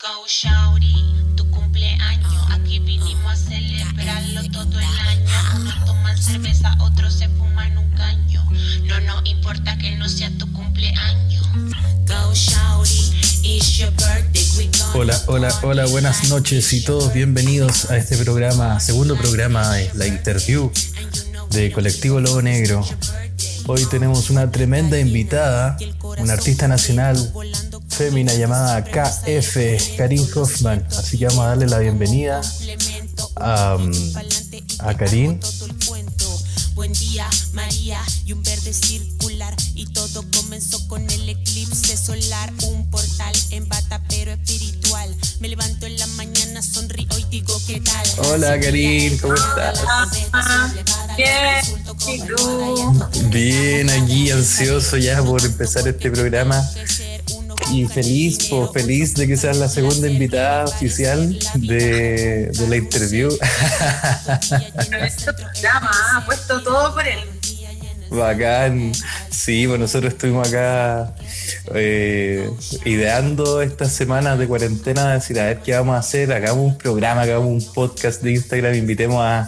Go Shawty, tu cumpleaños. Aquí vinimos a celebrarlo todo el año. Unos toman cerveza, otros se fuman un caño. No nos importa que no sea tu cumpleaños. Go Shawty, it's your birthday. Hola, hola, hola, buenas noches y todos bienvenidos a este programa, segundo programa de la interview de Colectivo Lobo Negro. Hoy tenemos una tremenda invitada, una artista nacional fémina llamada KF, Karin Hoffman. Así que vamos a darle la bienvenida a, a Karin. Buen día, María, y un verde circular. Y todo comenzó con el eclipse solar. Un portal en bata, pero espiritual. Me levanto en la mañana, sonrío y digo, ¿qué tal? Hola Karin, ¿cómo estás? Bien. Bien, aquí ansioso ya por empezar este programa. Y feliz, po, feliz de que seas la segunda invitada oficial de, de la interview. Nuestro programa ha puesto todo por él. Bacán. Sí, pues nosotros estuvimos acá eh, ideando estas semanas de cuarentena, decir, a ver qué vamos a hacer, hagamos un programa, hagamos un podcast de Instagram, invitemos a,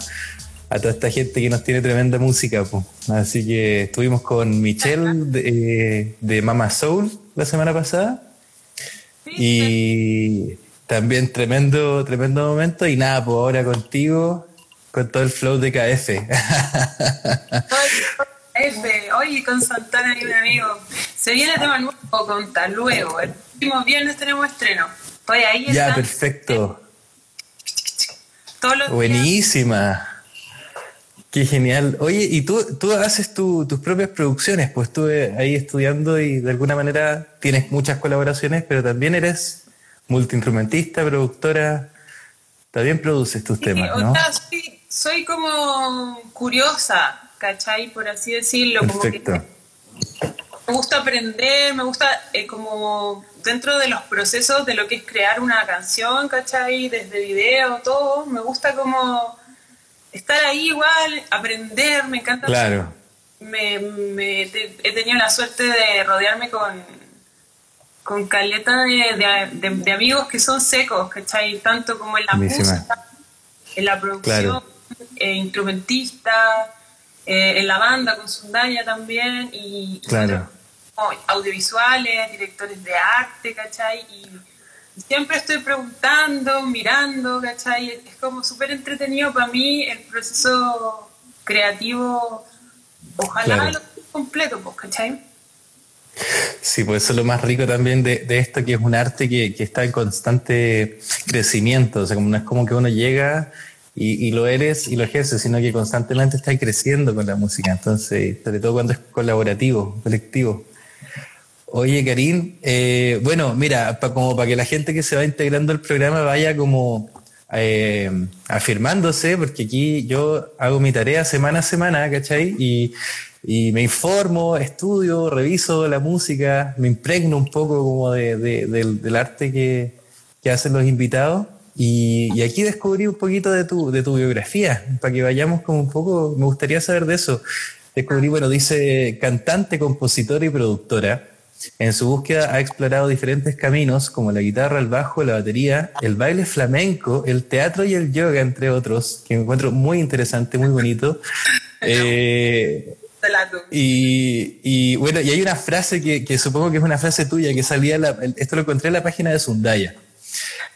a toda esta gente que nos tiene tremenda música. pues. Así que estuvimos con Michelle de, de Mama Soul la semana pasada. Y también tremendo, tremendo momento. Y nada, pues ahora contigo, con todo el flow de KF. F, hoy con Santana y un amigo. Se viene tema nuevo contar luego. El último viernes tenemos estreno. Estoy ahí. ya, perfecto. Todos los días. Qué genial. Oye, y tú, tú haces tu- tus propias producciones, pues estuve ahí estudiando y de alguna manera tienes muchas colaboraciones, pero también eres multiinstrumentista, productora. También produces tus Sí, temas, o ¿no? sea, soy, soy como curiosa, ¿cachai? Por así decirlo. Como que Perfecto. me gusta aprender, me gusta eh, como dentro de los procesos de lo que es crear una canción, ¿cachai? Desde video, todo, me gusta como estar ahí igual, aprender, me encanta. Claro. Me, me- te- he tenido la suerte de rodearme con, con caleta de, de- de- de amigos que son secos, ¿cachai? Tanto como en la música, en la producción, Claro. eh, instrumentista, eh, en la banda con Sundaya también, y, Claro. audiovisuales, directores de arte, ¿cachai? Y siempre estoy preguntando, mirando, ¿cachai? Es como súper entretenido para mí el proceso creativo, ojalá Claro. lo completo, pues, ¿cachai? Sí, pues eso es lo más rico también de, de esto, que es un arte que, que está en constante crecimiento. O sea, como no es como que uno llega y, y lo eres y lo ejerces, sino que constantemente está creciendo con la música. Entonces, sobre todo cuando es colaborativo, colectivo. Oye, Karim, eh, bueno, mira, pa- como para que la gente que se va integrando al programa vaya como eh, afirmándose, porque aquí yo hago mi tarea semana a semana, ¿cachai? Y, y me informo, estudio, reviso la música, me impregno un poco como de- de- del, del arte que, que hacen los invitados. Y, y aquí descubrí un poquito de tu, de tu biografía, para que vayamos como un poco, me gustaría saber de eso. Descubrí, bueno, dice cantante, compositora y productora. En su búsqueda ha explorado diferentes caminos como la guitarra, el bajo, la batería, el baile flamenco, el teatro y el yoga, entre otros, que me encuentro muy interesante, muy bonito. Eh, y, y, bueno, y hay una frase que, que supongo que es una frase tuya que salía, la- esto lo encontré en la página de Sundaya.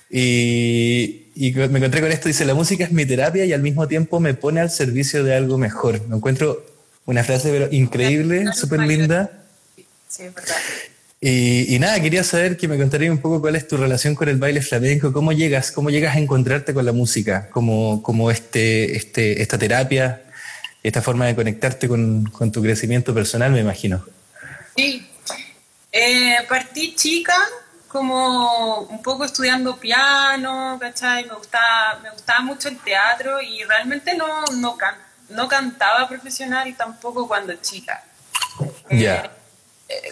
Y, y me encontré con esto, dice, la música es mi terapia y al mismo tiempo me pone al servicio de algo mejor. Me encuentro una frase pero increíble, súper linda. Sí, es verdad. Y, y nada, quería saber que me contarías un poco cuál es tu relación con el baile flamenco, cómo llegas, cómo llegas a encontrarte con la música, como, como este, este, esta terapia, esta forma de conectarte con, con tu crecimiento personal, me imagino. Sí. Eh, partí chica, como un poco estudiando piano, ¿cachai? Me gustaba, me gustaba mucho el teatro y realmente no, no, can- no cantaba profesional tampoco cuando chica. Ya. eh,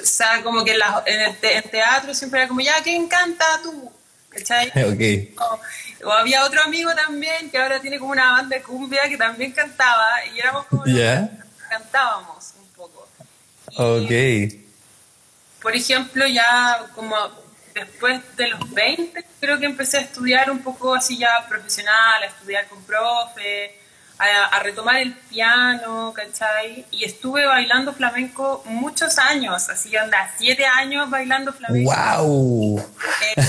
o sea, como que en, la- en el te- en teatro siempre era como, ya, ¿quién canta tú? ¿Cachai? Ok. O, o había otro amigo también que ahora tiene como una banda de cumbia que también cantaba y éramos como los que cantábamos un poco. Y, Ok. por ejemplo, ya como después de los 20 creo que empecé a estudiar un poco así ya profesional, a estudiar con profe, a, retomar el piano, ¿cachai? Y estuve bailando flamenco muchos años, así anda, siete años bailando flamenco. ¡Wow! Eh,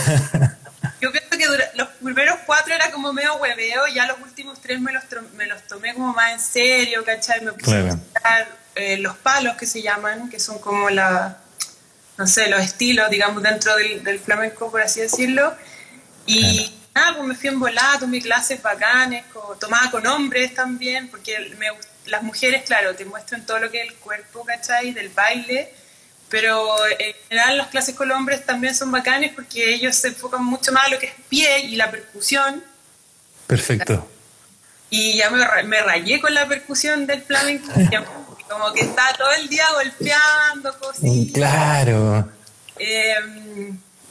yo pienso que los primeros cuatro era como medio hueveo, ya los últimos tres me los, me los tomé como más en serio, ¿cachai? Me puse a estudiar eh, los palos que se llaman, que son como la, no sé, los estilos, digamos, dentro del, flamenco, por así decirlo. Y nada, pues me fui en volada, tomé clases bacanes, tomaba con hombres también, porque las mujeres, claro, te muestran todo lo que es el cuerpo, ¿cachai? Del baile, pero en general las clases con hombres también son bacanes porque ellos se enfocan mucho más a lo que es pie y la percusión. Perfecto. Y ya me, me rayé con la percusión del flamenco, como que está todo el día golpeando, cositas. Claro. Eh,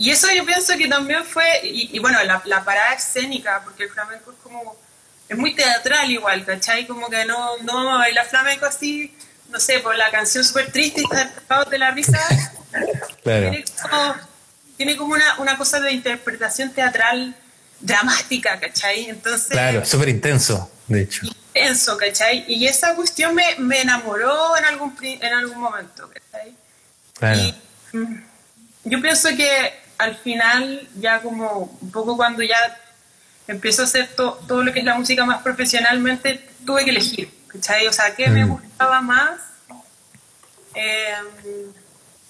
y eso yo pienso que también fue, y, bueno, la, la, parada escénica, porque el flamenco es como, es muy teatral igual, ¿cachai? Como que no, no vamos a bailar flamenco así, no sé, por la canción súper triste y estar de la risa. Claro. Tiene como, una, una, cosa de interpretación teatral dramática, ¿cachai? Entonces... Claro, súper intenso, de hecho. Intenso, ¿cachai? Y esa cuestión me, me enamoró en algún, en algún momento, ¿cachai? Claro. Y, mm, yo pienso que al final, ya como un poco cuando ya empiezo a hacer todo lo que es la música más profesionalmente, tuve que elegir, ¿cachai? O sea, ¿qué me mm. gustaba más? Eh,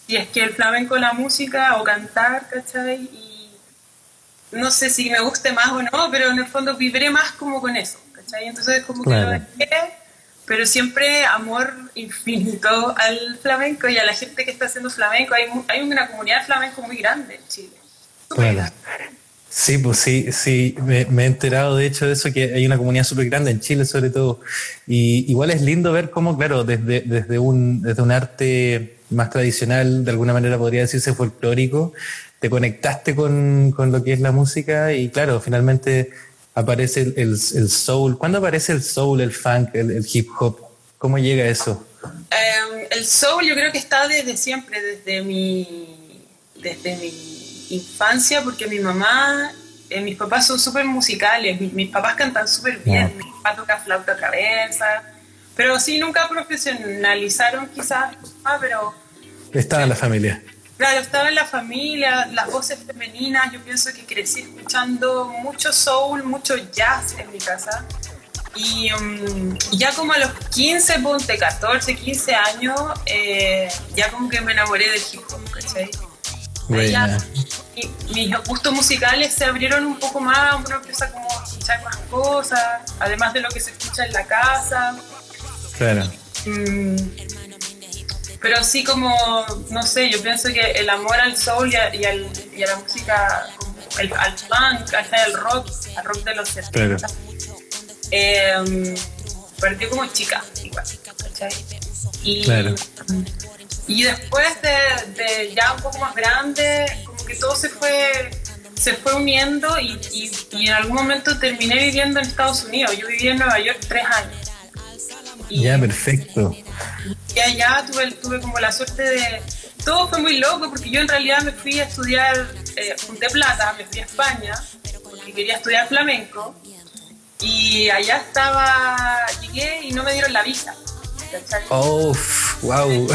y es que el flamenco, la música o cantar, ¿cachai? Y no sé si me guste más o no, pero en el fondo viviré más como con eso, ¿cachai? Entonces como que lo dejé pero siempre amor infinito al flamenco y a la gente que está haciendo flamenco. Hay, hay una comunidad de flamenco muy grande en Chile. Sí, pues sí, sí, me, he enterado de hecho de eso, que hay una comunidad súper grande en Chile sobre todo. Y igual es lindo ver cómo, claro, desde, desde, un, desde un arte más tradicional, de alguna manera podría decirse folclórico, te conectaste con, con lo que es la música y claro, finalmente aparece el, el, soul. ¿Cuándo aparece el soul, el funk, el, hip hop? ¿Cómo llega eso? Em, el soul yo creo que está desde siempre, desde mi, desde mi infancia, porque mi mamá, eh, mis papás son súper musicales, mis, papás cantan súper bien, mi papá toca flauta cabeza, pero sí, nunca profesionalizaron quizás, ah, pero... Estaba en la familia. Claro, estaba en la familia, las voces femeninas, yo pienso que crecí escuchando mucho soul, mucho jazz en mi casa. Y um, ya como a los 15, ponte 14, 15 años, eh, ya como que me enamoré del hip hop, ¿cachai? mis gustos musicales se abrieron un poco más, uno empieza como a escuchar más cosas, además de lo que se escucha en la casa. Claro. Mm, pero sí como, no sé, yo pienso que el amor al soul y a, y y a la música, el, al punk, hasta el rock, al rock de los 70, eh, partió como chica, igual, Y, y después de, ya un poco más grande, como que todo se fue se fue uniendo y, y, y, en algún momento terminé viviendo en Estados Unidos. Yo viví en Nueva York tres años. ya, perfecto. Y allá tuve, tuve como la suerte de... Todo fue muy loco porque yo en realidad me fui a estudiar, eh, junté plata, me fui a España porque quería estudiar flamenco y allá estaba, llegué y no me dieron la visa. Oh, wow.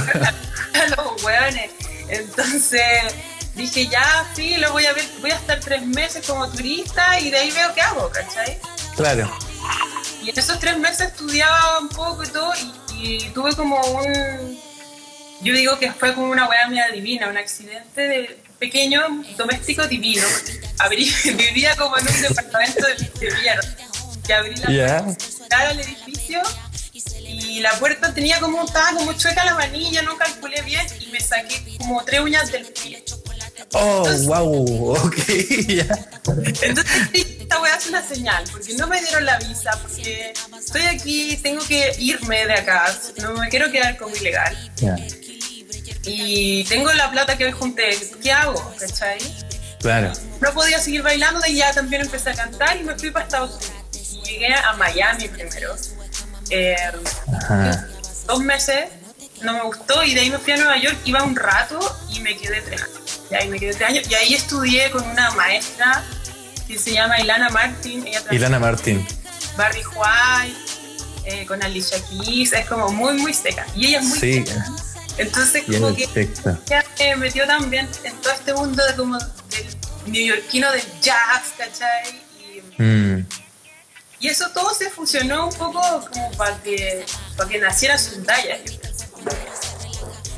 Los hueones. Entonces dije, ya, sí, lo voy a ver, voy a estar tres meses como turista y de ahí veo qué hago, ¿cachai? Claro. Y en esos tres meses estudiaba un poco y todo y y tuve como un, yo digo que fue como una weá media divina, un accidente de pequeño, doméstico divino. vivía como en un departamento de, mierda. Y abrí la puerta al edificio y la puerta tenía como, estaba como chueca la manilla, no calculé bien y me saqué como tres uñas del pie. Oh, wow, ok, ya. Entonces, es una señal, porque no me dieron la visa, porque estoy aquí, tengo que irme de acá, no me quiero quedar como ilegal. Y tengo la plata que hoy junté, ¿qué hago? ¿Cachai? Claro. No podía seguir bailando y ya también empecé a cantar y me fui para Estados Unidos. Llegué a Miami primero. Eh, dos meses, no me gustó y de ahí me fui a Nueva York, iba un rato y me quedé tres años. Y ahí me quedé tres años. Y ahí estudié con una maestra que se llama Ilana Martin. Ella Ilana Martín. en Barry White, eh, con Alicia Keys. Es como muy, muy seca. Y ella es muy Sí, seca. Entonces, como que ella me metió también en todo este mundo de como del neoyorquino del jazz, ¿cachai? Y, Mm. y eso todo se fusionó un poco como para que, para que naciera creo.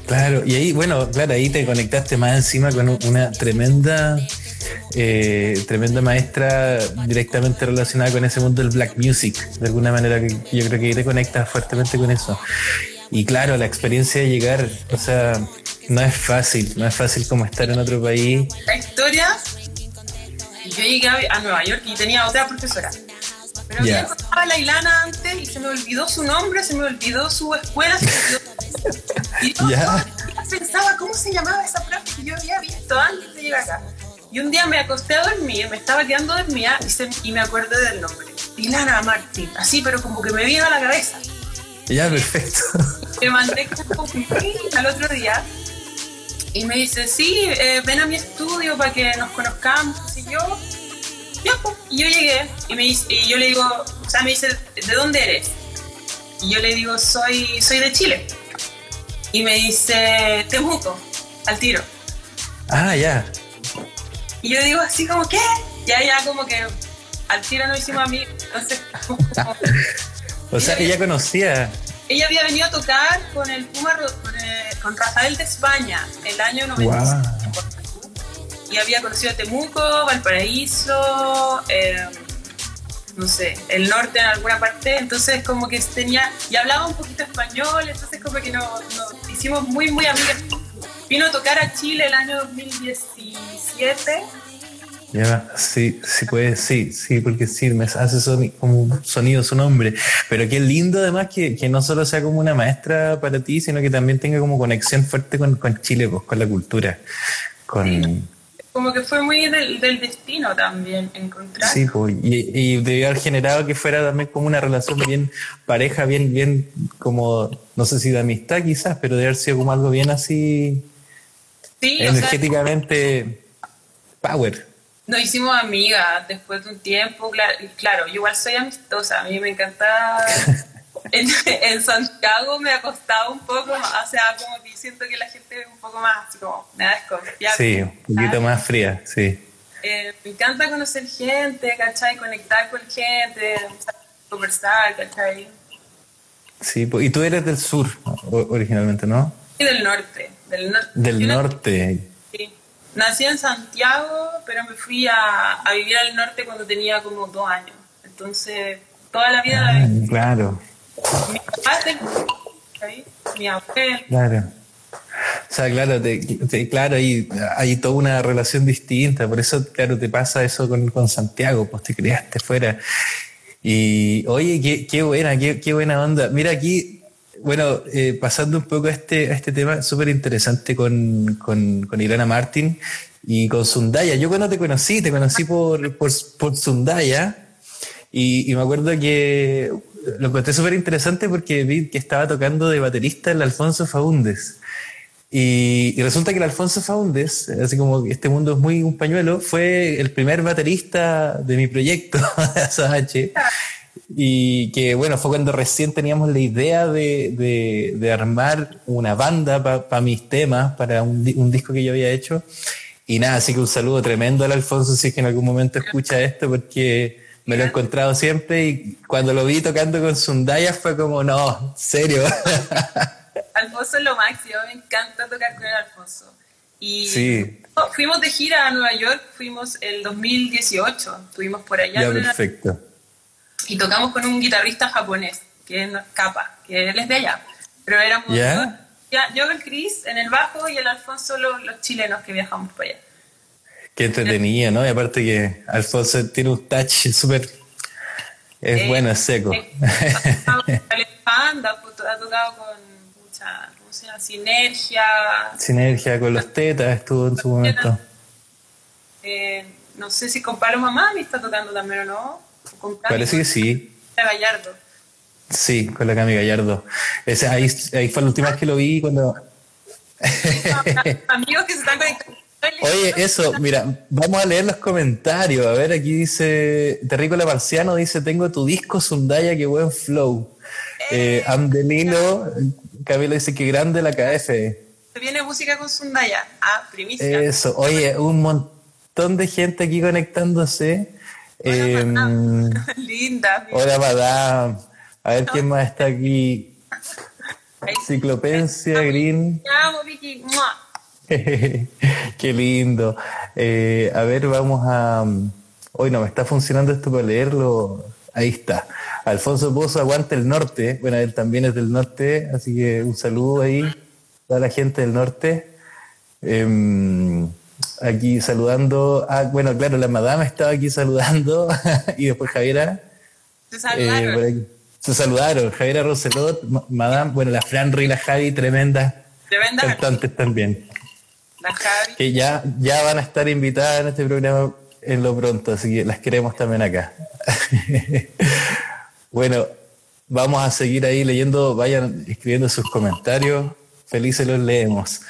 Claro, y ahí, bueno, claro, ahí te conectaste más encima con una tremenda, eh, tremenda maestra directamente relacionada con ese mundo del black music, de alguna manera que yo creo que te conectas fuertemente con eso. Y claro, la experiencia de llegar, o sea, no es fácil, no es fácil como estar en otro país. La historia, yo llegué a, Nueva York y tenía otra profesora. Pero Ya. yo encontraba a la Ilana antes y se me olvidó su nombre, se me olvidó su escuela, se me olvidó. Y yo pensaba cómo se llamaba esa profe que yo había visto antes de llegar acá. Y un día me acosté a dormir, me estaba quedando dormida y, se- y me acordé del nombre. Ilana Martín, así, pero como que me vino a la cabeza. Ya, perfecto. Me mandé al otro día y me dice, sí, eh, ven a mi estudio para que nos conozcamos. Y yo, pues. Y yo llegué y, me dice, y yo le digo, o sea, me dice, ¿de dónde eres? Y yo le digo, soy, soy de Chile. Y me dice, Temuco, al tiro. Ah, ya. Y yo digo así como, ¿qué? Ya, ya, como que al tiro no hicimos amigos. Entonces, como- O sea, ella conocía. ella había venido a tocar con el Puma, con, eh, con Rafael de España el año 95. Y había conocido Temuco, Valparaíso, eh, no sé, el norte en alguna parte. Entonces, como que tenía. Y hablaba un poquito español, entonces, como que nos, nos hicimos muy, muy amigas. Vino a tocar a Chile el año 2017. Ya, sí, sí puede, sí, sí, porque sí, me hace soni- como un sonido su nombre. Pero qué lindo además que, que no solo sea como una maestra para ti, sino que también tenga como conexión fuerte con, con Chile, pues, con la cultura. Con, Como que fue muy del, del destino también encontrar. sí, pues, y, y debió haber generado que fuera también como una relación bien pareja, bien, bien como, no sé si de amistad quizás, pero de haber sido como algo bien así Sí, o sea, energéticamente power. Nos hicimos amigas después de un tiempo, claro, claro, yo igual soy amistosa, a mí me encanta... En, en Santiago me ha costado un poco más, o sea, como que siento que la gente es un poco más, así como, me da desconfianza. Sí, un poquito más fría, sí. Eh, me encanta conocer gente, ¿cachai? Conectar con gente, conversar, ¿cachai? Sí, y tú eres del sur originalmente, ¿no? Y del norte. Del, nor- Del norte. sí. Nací en Santiago, pero me fui a, a vivir al norte cuando tenía como dos años. Entonces, toda la vida la Ah, viví. claro, Mi papá mi abuelo. claro. O sea, claro, te- te- claro, hay, hay toda una relación distinta, por eso, claro, te pasa eso con, con Santiago, pues te criaste fuera. Y, oye, qué, qué buena, qué, qué buena onda. Mira aquí, bueno, eh, pasando un poco a este, este tema súper interesante con, con, Ilana Martin y con Sundaya. Yo cuando te conocí, te conocí por, por, por Sundaya y, me acuerdo que lo encontré súper interesante porque vi que estaba tocando de baterista el Alfonso Faúndez. Y, resulta que el Alfonso Faúndez, así como este mundo es muy un pañuelo, fue el primer baterista de mi proyecto, Azabache. Y que bueno, fue cuando recién teníamos la idea de, de, de armar una banda para mis temas, para un, un disco que yo había hecho. Y nada, así que un saludo tremendo al Alfonso si es que en algún momento escucha esto, porque me lo he encontrado siempre y cuando lo vi tocando con Sundaya fue como, no, serio. Alfonso es lo máximo, me encanta tocar con el Alfonso. Y Sí. fuimos de gira a Nueva York, fuimos el 2018, estuvimos por allá ya, perfecto. Y tocamos con un guitarrista japonés, que es Capa, que él es de allá. Pero éramos ¿Ya? dos, yo el Chris en el bajo y el Alfonso los, los chilenos que viajamos para allá. Qué entretenido, ¿no? Y aparte que Alfonso tiene un touch súper... Es Eh, bueno, es seco. eh, ha tocado con Panda, ha tocado con mucha, ¿cómo se llama? Sinergia, Sinergia con los tetas estuvo en su momento. eh, no sé si con Palo Mamá me está tocando también o no. Con Cami, Parece que sí. Gallardo. Sí, con la Cami Gallardo. Ese, ahí, ahí fue la última vez que lo vi cuando... Amigos que se están conectando. Oye, eso, mira, vamos a leer los comentarios. A ver, aquí dice, Terrícola Marciano dice, tengo tu disco Sundaya, qué buen flow. Eh, Amdelino, Camilo dice, qué grande la KF. Se viene música con Sundaya. Ah, primicia. Eso, oye, un montón de gente aquí conectándose. Em, Linda. Hola, madame. A ver quién más está aquí. Ciclopencia, Green. Qué lindo. Eh, a ver, vamos a. Hoy no me está funcionando esto para leerlo. Ahí está. Alfonso Pozo aguanta el norte. Bueno, él también es del norte, así que un saludo ahí a la gente del norte. Em, aquí saludando. Ah, bueno, claro, la madame estaba aquí saludando y después Javiera. Se saludaron. Eh, se saludaron. Javiera Roselot, madame, bueno, la Franri y la Javi, tremendas Tremenda cantantes también. La Javi. Que ya, ya van a estar invitadas en este programa en lo pronto, así que las queremos también acá. bueno, vamos a seguir ahí leyendo, vayan escribiendo sus comentarios, felices los leemos.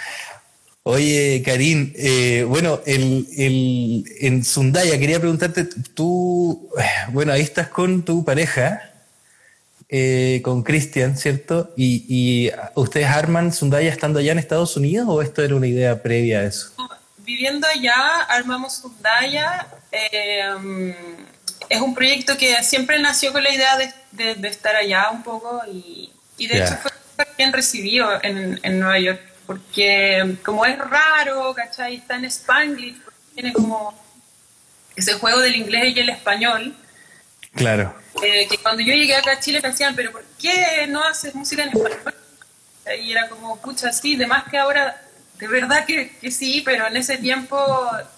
Oye, Karim, eh, bueno, el, el, en Sundaya quería preguntarte, tú, bueno, ahí estás con tu pareja, eh, con Cristian, ¿cierto? Y, y, ustedes arman Sundaya estando allá en Estados Unidos o esto era una idea previa a eso? Viviendo allá, armamos Sundaya. Eh, es un proyecto que siempre nació con la idea de, de, estar allá un poco y, y de yeah. hecho fue bien recibido en, en Nueva York porque como es raro, ¿cachai? Está en Spanglish, tiene como ese juego del inglés y el español. Claro. Eh, que cuando yo llegué acá a Chile me decían, pero ¿por qué no haces música en español? Y era como, pucha, sí, de más que ahora, de verdad que, que sí, pero en ese tiempo...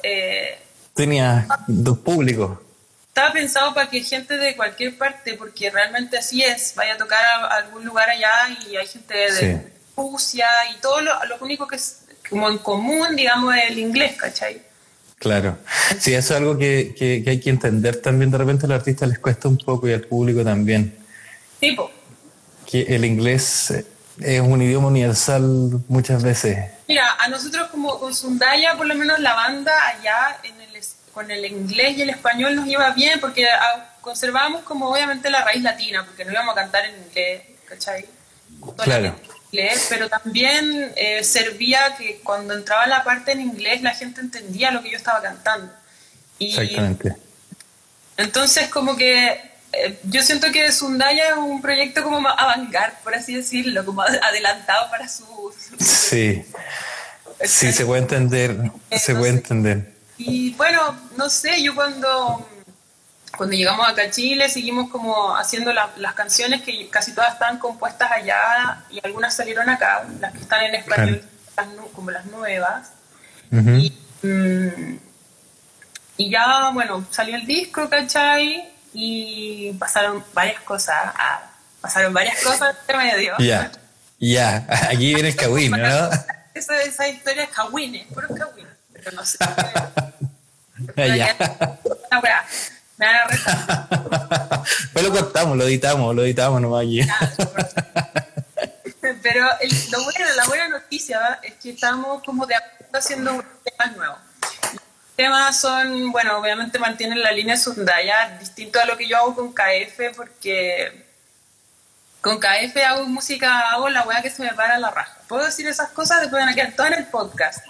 Eh, Tenía dos públicos. Estaba pensado para que gente de cualquier parte, porque realmente así es, vaya a tocar a, algún lugar allá y hay gente de... Sí Rusia y todo lo, lo, único que es como en común, digamos, es el inglés, ¿cachai? Claro. Sí, eso es algo que, que, que, hay que entender también. De repente a los artistas les cuesta un poco y al público también. Tipo. Que el inglés es un idioma universal muchas veces. Mira, a nosotros como con Sundaya, por lo menos la banda allá en el, con el inglés y el español nos iba bien porque conservábamos como obviamente la raíz latina, porque no íbamos a cantar en inglés, ¿cachai? Toda claro pero también eh, servía que cuando entraba la parte en inglés la gente entendía lo que yo estaba cantando. Y Exactamente. Entonces como que eh, yo siento que Sundaya es un proyecto como más avant por así decirlo, como adelantado para su... sí, sí, se puede entender, se puede entender. Y bueno, no sé, yo cuando cuando llegamos acá a Chile seguimos como haciendo la, las canciones que casi todas están compuestas allá y algunas salieron acá, las que están en español como las nuevas. Uh -huh. y, y, ya, bueno, salió el disco, ¿cachai? Y pasaron varias cosas, ah, pasaron varias cosas entre medio. Ya, yeah. ya, aquí viene el Kawin, ¿no? Esa, esa historia es Kawines, puro Kawin, pero no sé. ya. Me van a retar. Pues lo cortamos, lo editamos, lo editamos nomás aquí. Pero el, lo bueno, la buena noticia es que estamos como de haciendo temas nuevos. Los temas son, bueno, obviamente mantienen la línea Sundaya, distinto a lo que yo hago con KF, porque con KF hago música, hago la weá que se me para la raja. ¿Puedo decir esas cosas? Después van a quedar todas en el podcast.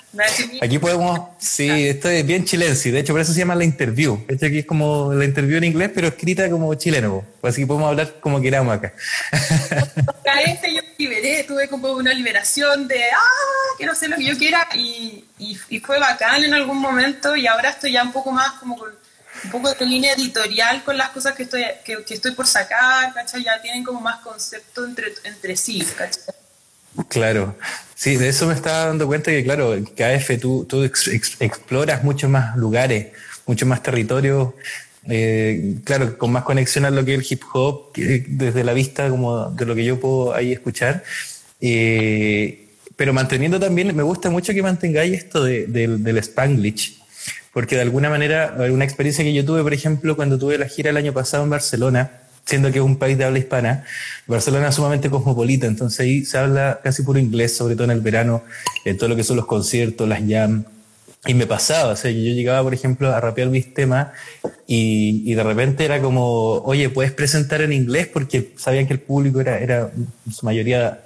Aquí podemos, sí, esto es bien chilense, de hecho por eso se llama la interview. Esto aquí es como la interview en inglés, pero escrita como chileno, pues así que podemos hablar como queramos acá. KF yo liberé, tuve como una liberación de, ah, no sé lo que yo quiera, y, y, y fue bacán en algún momento, y ahora estoy ya un poco más como con un poco de línea editorial con las cosas que estoy, que, estoy por sacar, ¿cachai? Ya tienen como más concepto entre, entre sí, ¿cachai? Claro, sí, de eso me estaba dando cuenta que, claro, KF tú, tú ex, ex, exploras muchos más lugares, muchos más territorios, eh, claro, con más conexión a lo que es el hip hop, desde la vista como de lo que yo puedo ahí escuchar. Eh, pero manteniendo también, me gusta mucho que mantengáis esto de, de, del Spanglish, porque de alguna manera, una experiencia que yo tuve, por ejemplo, cuando tuve la gira el año pasado en Barcelona, siendo que es un país de habla hispana, Barcelona es sumamente cosmopolita, entonces ahí se habla casi puro inglés, sobre todo en el verano, en todo lo que son los conciertos, las jam, y me pasaba, o sea, yo llegaba, por ejemplo, a rapear mis temas y, y, de repente era como, oye, ¿puedes presentar en inglés? Porque sabían que el público era, era su mayoría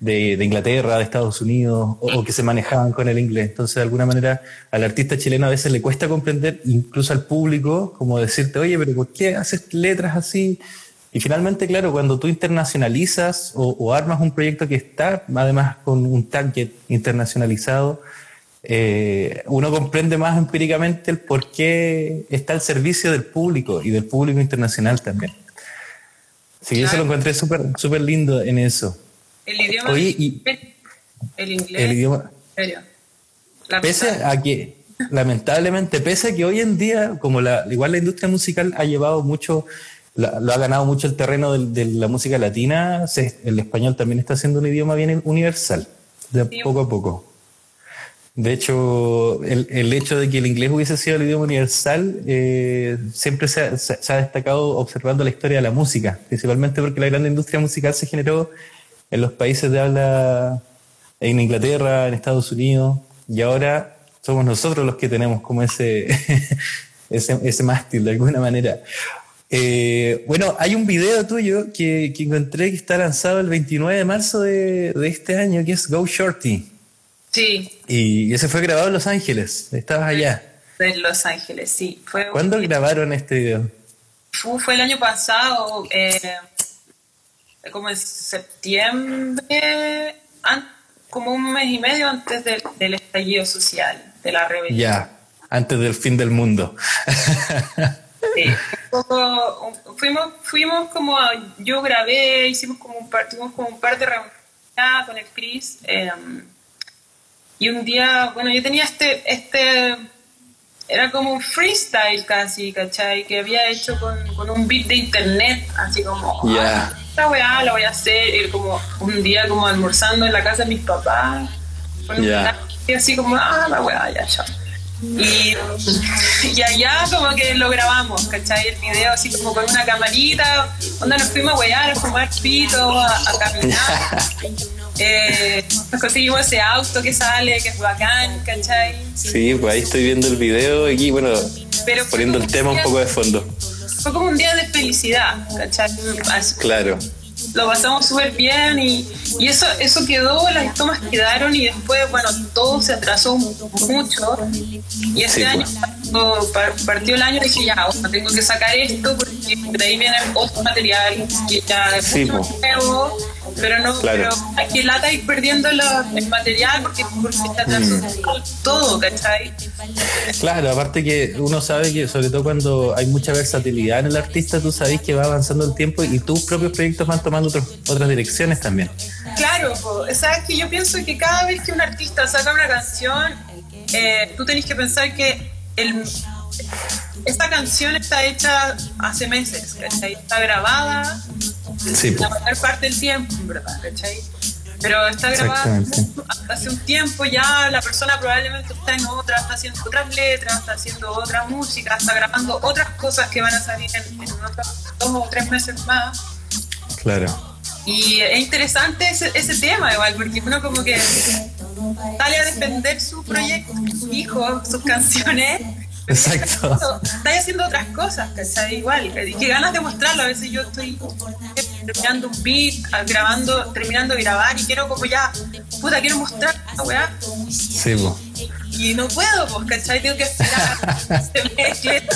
de, de Inglaterra, de Estados Unidos, o, o, que se manejaban con el inglés. Entonces, de alguna manera, al artista chileno a veces le cuesta comprender, incluso al público, como decirte, oye, pero ¿por qué haces letras así? Y finalmente, claro, cuando tú internacionalizas o, o armas un proyecto que está, además, con un target internacionalizado, eh, uno comprende más empíricamente el por qué está al servicio del público y del público internacional también. Sí, claro. eso lo encontré súper super lindo en eso. El idioma. Oye, y el inglés. El idioma. Pese a que, lamentablemente, pese a que hoy en día, como la, igual la industria musical ha llevado mucho, la, lo ha ganado mucho el terreno de, de la música latina, se, el español también está siendo un idioma bien universal, de Sí. poco a poco. De hecho, el, el, hecho de que el inglés hubiese sido el idioma universal eh, siempre se ha, se, se ha, destacado observando la historia de la música, principalmente porque la gran industria musical se generó en los países de habla, en Inglaterra, en Estados Unidos, y ahora somos nosotros los que tenemos como ese, ese, ese mástil de alguna manera. Eh, bueno, hay un video tuyo que, que, encontré que está lanzado el 29 de marzo de, de este año, que es Go Shorty. Sí. Y ese fue grabado en Los Ángeles. Estabas allá. En Los Ángeles, sí. Fue ¿Cuándo un... grabaron este video? Fue, fue el año pasado, eh, como en septiembre, como un mes y medio antes de, del estallido social, de la rebelión. Ya, antes del fin del mundo. Sí, fuimos, fuimos como, yo grabé, hicimos como un par, tuvimos como un par de reuniones con el Chris. Eh, y un día, bueno, yo tenía este, este, era como un freestyle casi, ¿cachai? Que había hecho con, con un beat de internet, así como, yeah. ah, esta weá la voy a hacer, y como un día como almorzando en la casa de mis papás, con yeah. y así como, ah, la weá, ya, chao. Y, y allá como que lo grabamos, ¿cachai? El video así como con una camarita, donde nos fuimos a wear, a fumar pito, a, a caminar. Eh, nos conseguimos ese auto que sale, que es bacán, ¿cachai? Sí, pues ahí estoy viendo el video y bueno, Pero poniendo el tema un poco de fondo. Fue como un día de felicidad, ¿cachai? Así, claro. Lo pasamos súper bien y, y, eso, eso quedó, las tomas quedaron y después, bueno, todo se atrasó mucho. Y este sí, año, pues. cuando partió el año, dije, ya, bueno, tengo que sacar esto porque de ahí viene otro material que ya es sí, mucho pues. nuevo pero no claro. pero aquí lata ir perdiendo el material porque, porque atrasó mm. todo, ¿cachai? Claro, aparte que uno sabe que sobre todo cuando hay mucha versatilidad en el artista, tú sabes que va avanzando el tiempo y tus propios proyectos van tomando otros, otras direcciones también. Claro, pues, sabes que yo pienso que cada vez que un artista saca una canción, eh, tú tenés que pensar que el, esta canción está hecha hace meses, ¿cachai? Está grabada sí, la mayor parte del tiempo, en verdad, ¿cachai? Pero está grabada hace un tiempo ya, la persona probablemente está en otra, está haciendo otras letras, está haciendo otra música, está grabando otras cosas que van a salir en, en otros dos o tres meses más. Claro. Y es interesante ese, ese tema igual, porque uno como que sale a defender su proyecto, su hijo, sus canciones. Exacto. Está haciendo otras cosas, ¿cachai? Igual. Y que ganas de mostrarlo. A veces yo estoy terminando un beat, grabando, terminando de grabar y quiero como ya, puta, quiero mostrar esta weá. Sí, po. Y no puedo, pues, ¿cachai? Tengo que esperar. se mezcle.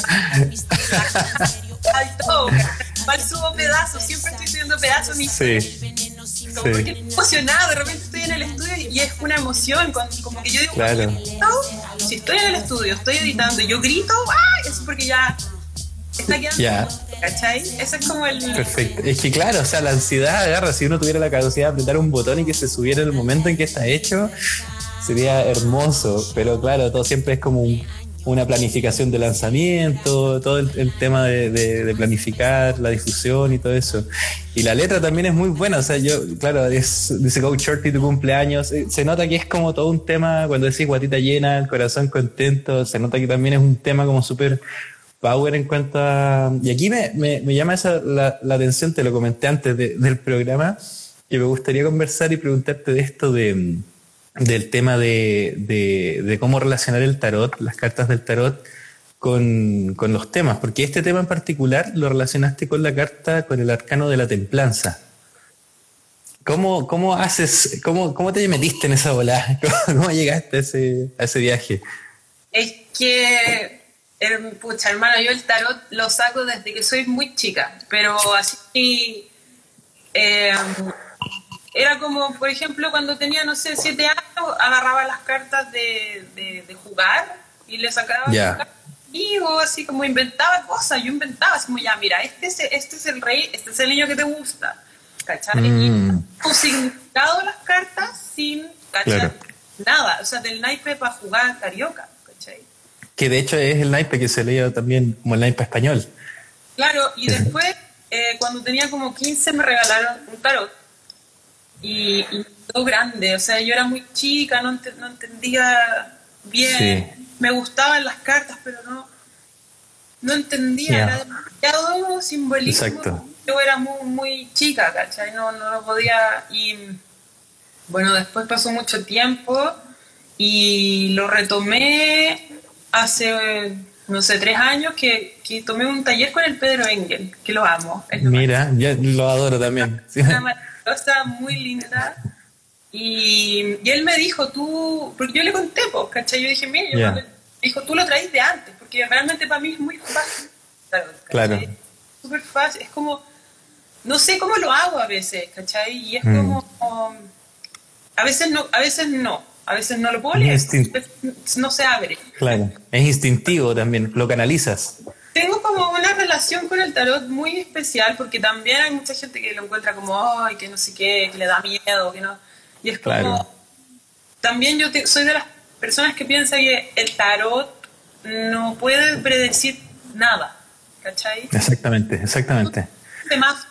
todo. Igual subo pedazos, siempre estoy subiendo pedazos. Sí. Como sí. porque estoy emocionada, de repente estoy en el estudio y es una emoción, como que yo digo, claro. si estoy en el estudio, estoy editando y yo grito, ¡ah! es porque ya está quedando. Ya. ¿Cachai? Ese es como el. Perfecto. Es que claro, o sea, la ansiedad agarra. Si uno tuviera la capacidad de apretar un botón y que se subiera en el momento en que está hecho, sería hermoso. Pero claro, todo siempre es como un, una planificación de lanzamiento, todo el, tema de, de, de, planificar la difusión y todo eso. Y la letra también es muy buena, o sea, yo, claro, dice Go Shorty tu cumpleaños, eh, se nota que es como todo un tema, cuando decís guatita llena, el corazón contento, se nota que también es un tema como súper power en cuanto a... Y aquí me, me, me llama esa, la, la, atención, te lo comenté antes de, del programa, que me gustaría conversar y preguntarte de esto de del tema de, de, cómo relacionar el tarot, las cartas del tarot, con, con, los temas, porque este tema en particular lo relacionaste con la carta, con el arcano de la templanza. ¿Cómo, cómo haces, cómo, cómo te metiste en esa bola? ¿Cómo, llegaste a ese, a ese viaje? Es que, eh, pucha, hermano, yo el tarot lo saco desde que soy muy chica, pero así... Eh, era como, por ejemplo, cuando tenía, no sé, siete años, agarraba las cartas de, de, jugar y le sacaba y así como inventaba cosas, yo inventaba, así como ya, mira, este es, este es el rey, este es el niño que te gusta, ¿cachai? Mm. Y significado las cartas sin, ¿cachai? Nada, o sea, del naipe para jugar carioca, ¿cachai? Que de hecho es el naipe que se leía también como el naipe español. Claro, y después, eh, cuando tenía como 15, me regalaron un tarot y, todo grande, o sea, yo era muy chica, no, no entendía bien, me gustaban las cartas, pero no, no entendía, era demasiado simbolismo. Exacto. Yo era muy, muy chica, ¿cachai? No, no lo podía, y bueno, después pasó mucho tiempo y lo retomé hace, no sé, tres años que, que tomé un taller con el Pedro Engel, que lo amo. Mira, yo lo adoro también cosa muy linda. Y, y, él me dijo, tú, porque yo le conté, pues, ¿cachai? Yo dije, mira, yo me dijo, tú lo traes de antes, porque realmente para mí es muy fácil. Claro. Súper fácil, es como, no sé cómo lo hago a veces, ¿cachai? Y es mm. como, a veces no, a veces no, a veces no lo puedo leer, no se abre. Claro, es instintivo también, lo canalizas tengo como una relación con el tarot muy especial porque también hay mucha gente que lo encuentra como, ay, que no sé qué, que le da miedo, que no. Y es como. También yo soy de las personas que piensan que el tarot no puede predecir nada, ¿cachai? Exactamente, exactamente. Además,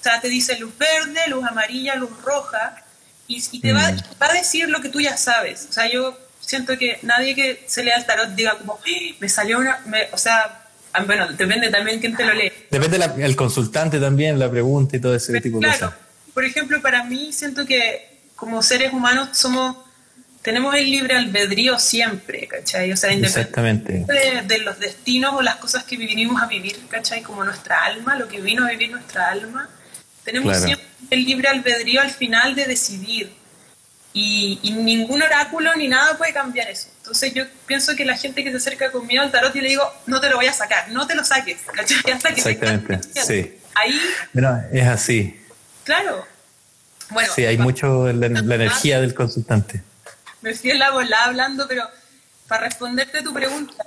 o sea, te dice luz verde, luz amarilla, luz roja, y, te va, mm. va, a decir lo que tú ya sabes. O sea, yo siento que nadie que se lea el tarot diga como, ¡Ah! me salió una, o sea, bueno, depende también quién te lo lee. Depende del consultante también, la pregunta y todo ese tipo de cosas. Claro, por ejemplo, para mí siento que como seres humanos somos tenemos el libre albedrío siempre, ¿cachai? O sea, independientemente de, los destinos o las cosas que vinimos a vivir, ¿cachai? Como nuestra alma, lo que vino a vivir nuestra alma, tenemos siempre el libre albedrío al final de decidir. Y, y, ningún oráculo ni nada puede cambiar eso. Entonces yo pienso que la gente que se acerca conmigo al tarot y le digo, no te lo voy a sacar, no te lo saques. Exactamente, sí. Ahí... Bueno, es así. Claro. Bueno, sí, hay mucho la, energía del consultante. Me fui en la bola hablando, pero para responderte tu pregunta,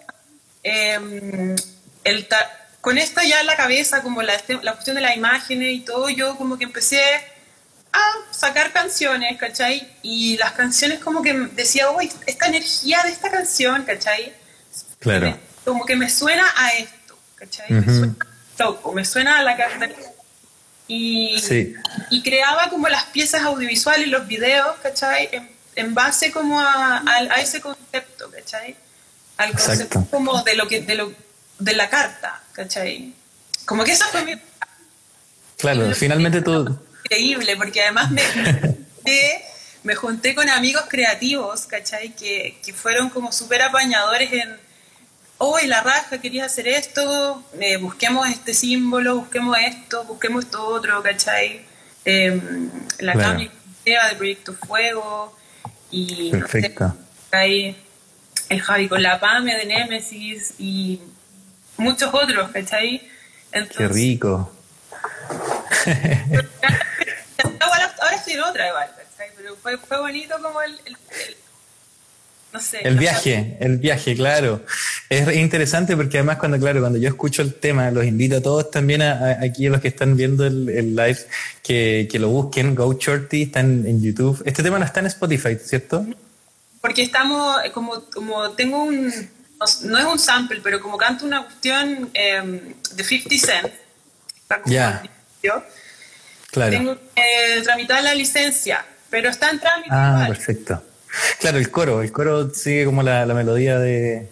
em, el con esto ya en la cabeza, como la, la cuestión de las imágenes y todo, yo como que empecé a sacar canciones, ¿cachai? Y las canciones como que decía, uy, esta energía de esta canción, ¿cachai? Claro. como que me suena a esto, ¿cachai? Me suena a me suena a la carta. Y, y creaba como las piezas audiovisuales, los videos, ¿cachai? En, base como a, a, ese concepto, ¿cachai? Al concepto como de lo que, de lo, de la carta, ¿cachai? Como que esa fue mi... Claro, finalmente tú increíble, porque además me, me junté con amigos creativos, ¿cachai? Que, que fueron como súper apañadores en, hoy la raja, querías hacer esto, eh, busquemos este símbolo, busquemos esto, busquemos esto otro, ¿cachai? Em, la claro. de Proyecto Fuego y Perfecto. el Javi con la PAME de Nemesis y muchos otros, ¿cachai? Qué rico. ahora estoy en otra igual, pero fue, fue, bonito como el, no sé. El viaje, el viaje, claro. Es interesante porque además cuando, claro, cuando yo escucho el tema, los invito a todos también a, aquí a los que están viendo el, el live, que, que, lo busquen, Go Shorty, está en, YouTube. Este tema no está en Spotify, ¿cierto? Porque estamos, como, como tengo un, no es un sample, pero como canto una cuestión em, de 50 Cent, ya. Claro. Tengo que tramitar la licencia, pero está en trámite. Ah, perfecto. Claro, el coro, el coro sigue como la, melodía de,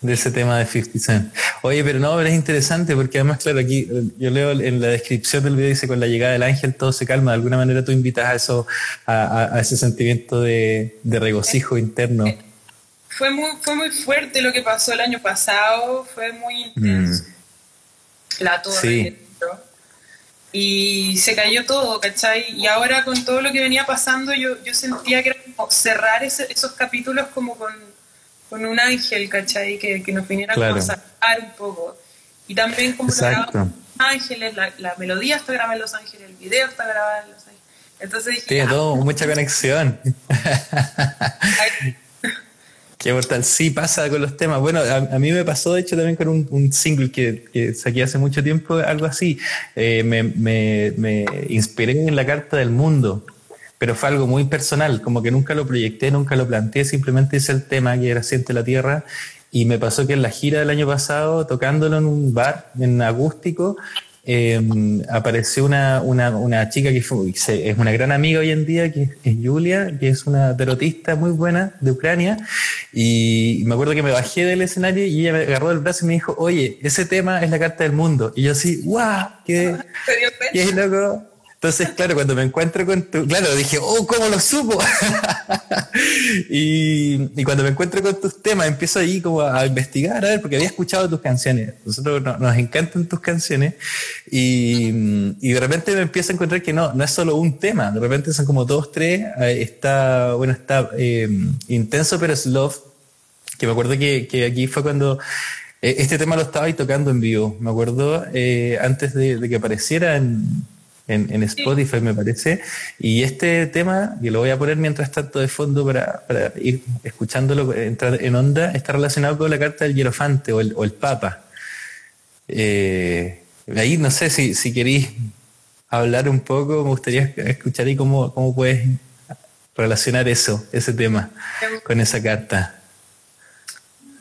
de ese tema de 50 Cent. Oye, pero no, pero es interesante porque además, claro, aquí yo leo en la descripción del video dice con la llegada del ángel todo se calma. De alguna manera tú invitas a eso, a, ese sentimiento de, regocijo interno. Fue muy, fue muy fuerte lo que pasó el año pasado, fue muy intenso. Mm. La torre. Sí. Y se cayó todo, ¿cachai? Y ahora con todo lo que venía pasando, yo, yo sentía que era como cerrar esos capítulos como con con un ángel, ¿cachai? Que, que nos viniera a sacar un poco. Y también como Exacto. Los ángeles, la, la, melodía está grabada en Los Ángeles, el video está grabado en Los Ángeles. Entonces dije, Tiene todo, mucha conexión. Qué mortal. Sí, pasa con los temas. Bueno, a, mí me pasó, de hecho, también con un, single que, saqué hace mucho tiempo, algo así. Eh, me, me, me, inspiré en la Carta del Mundo, pero fue algo muy personal, como que nunca lo proyecté, nunca lo planteé, simplemente hice el tema que era Siente la Tierra y me pasó que en la gira del año pasado, tocándolo en un bar, en acústico, em, apareció una, una, una, chica que es una gran amiga hoy en día, que es Julia, que es una tarotista muy buena de Ucrania. Y me acuerdo que me bajé del escenario y ella me agarró del brazo y me dijo, oye, ese tema es la carta del mundo. Y yo así, ¡guau! ¡Qué, qué loco! Entonces, claro, cuando me encuentro con tu, claro, dije, oh, ¿cómo lo supo? y, cuando me encuentro con tus temas, empiezo ahí como a investigar, a ver, porque había escuchado tus canciones. Nosotros nos encantan tus canciones y, de repente me empiezo a encontrar que no, no es solo un tema, de repente son como dos, tres. Está, bueno, está eh, Intenso pero es Love, que me acuerdo que, que aquí fue cuando eh, este tema lo estaba ahí tocando en vivo, me acuerdo, eh, antes de, de que apareciera en en, Spotify, me parece. Y este tema, que lo voy a poner mientras tanto de fondo para, ir escuchándolo, entrar en onda, está relacionado con la carta del hierofante o el, Papa. Eh, ahí no sé si, si queréis hablar un poco, me gustaría escuchar ahí cómo, cómo puedes relacionar eso, ese tema, con esa carta.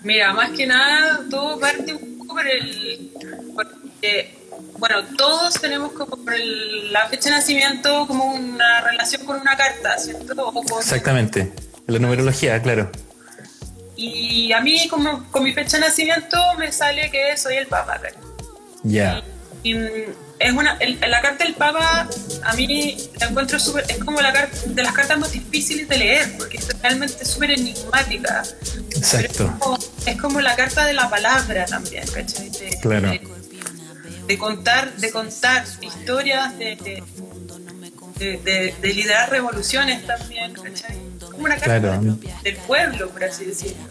Mira, más que nada, todo parte un poco por el. Porque bueno, todos tenemos como la fecha de nacimiento como una relación con una carta, ¿cierto? Exactamente, la numerología, claro. Y a mí, como con mi fecha de nacimiento, me sale que soy el Papa. Ya. Y, es una, la carta del Papa, a mí la encuentro súper, es como la carta de las cartas más difíciles de leer, porque es realmente súper enigmática. Exacto. Es como, la carta de la palabra también, ¿cachai? claro de contar, de contar historias, de, de, de, liderar revoluciones también, ¿cachai? Como una carta del pueblo, por así decirlo.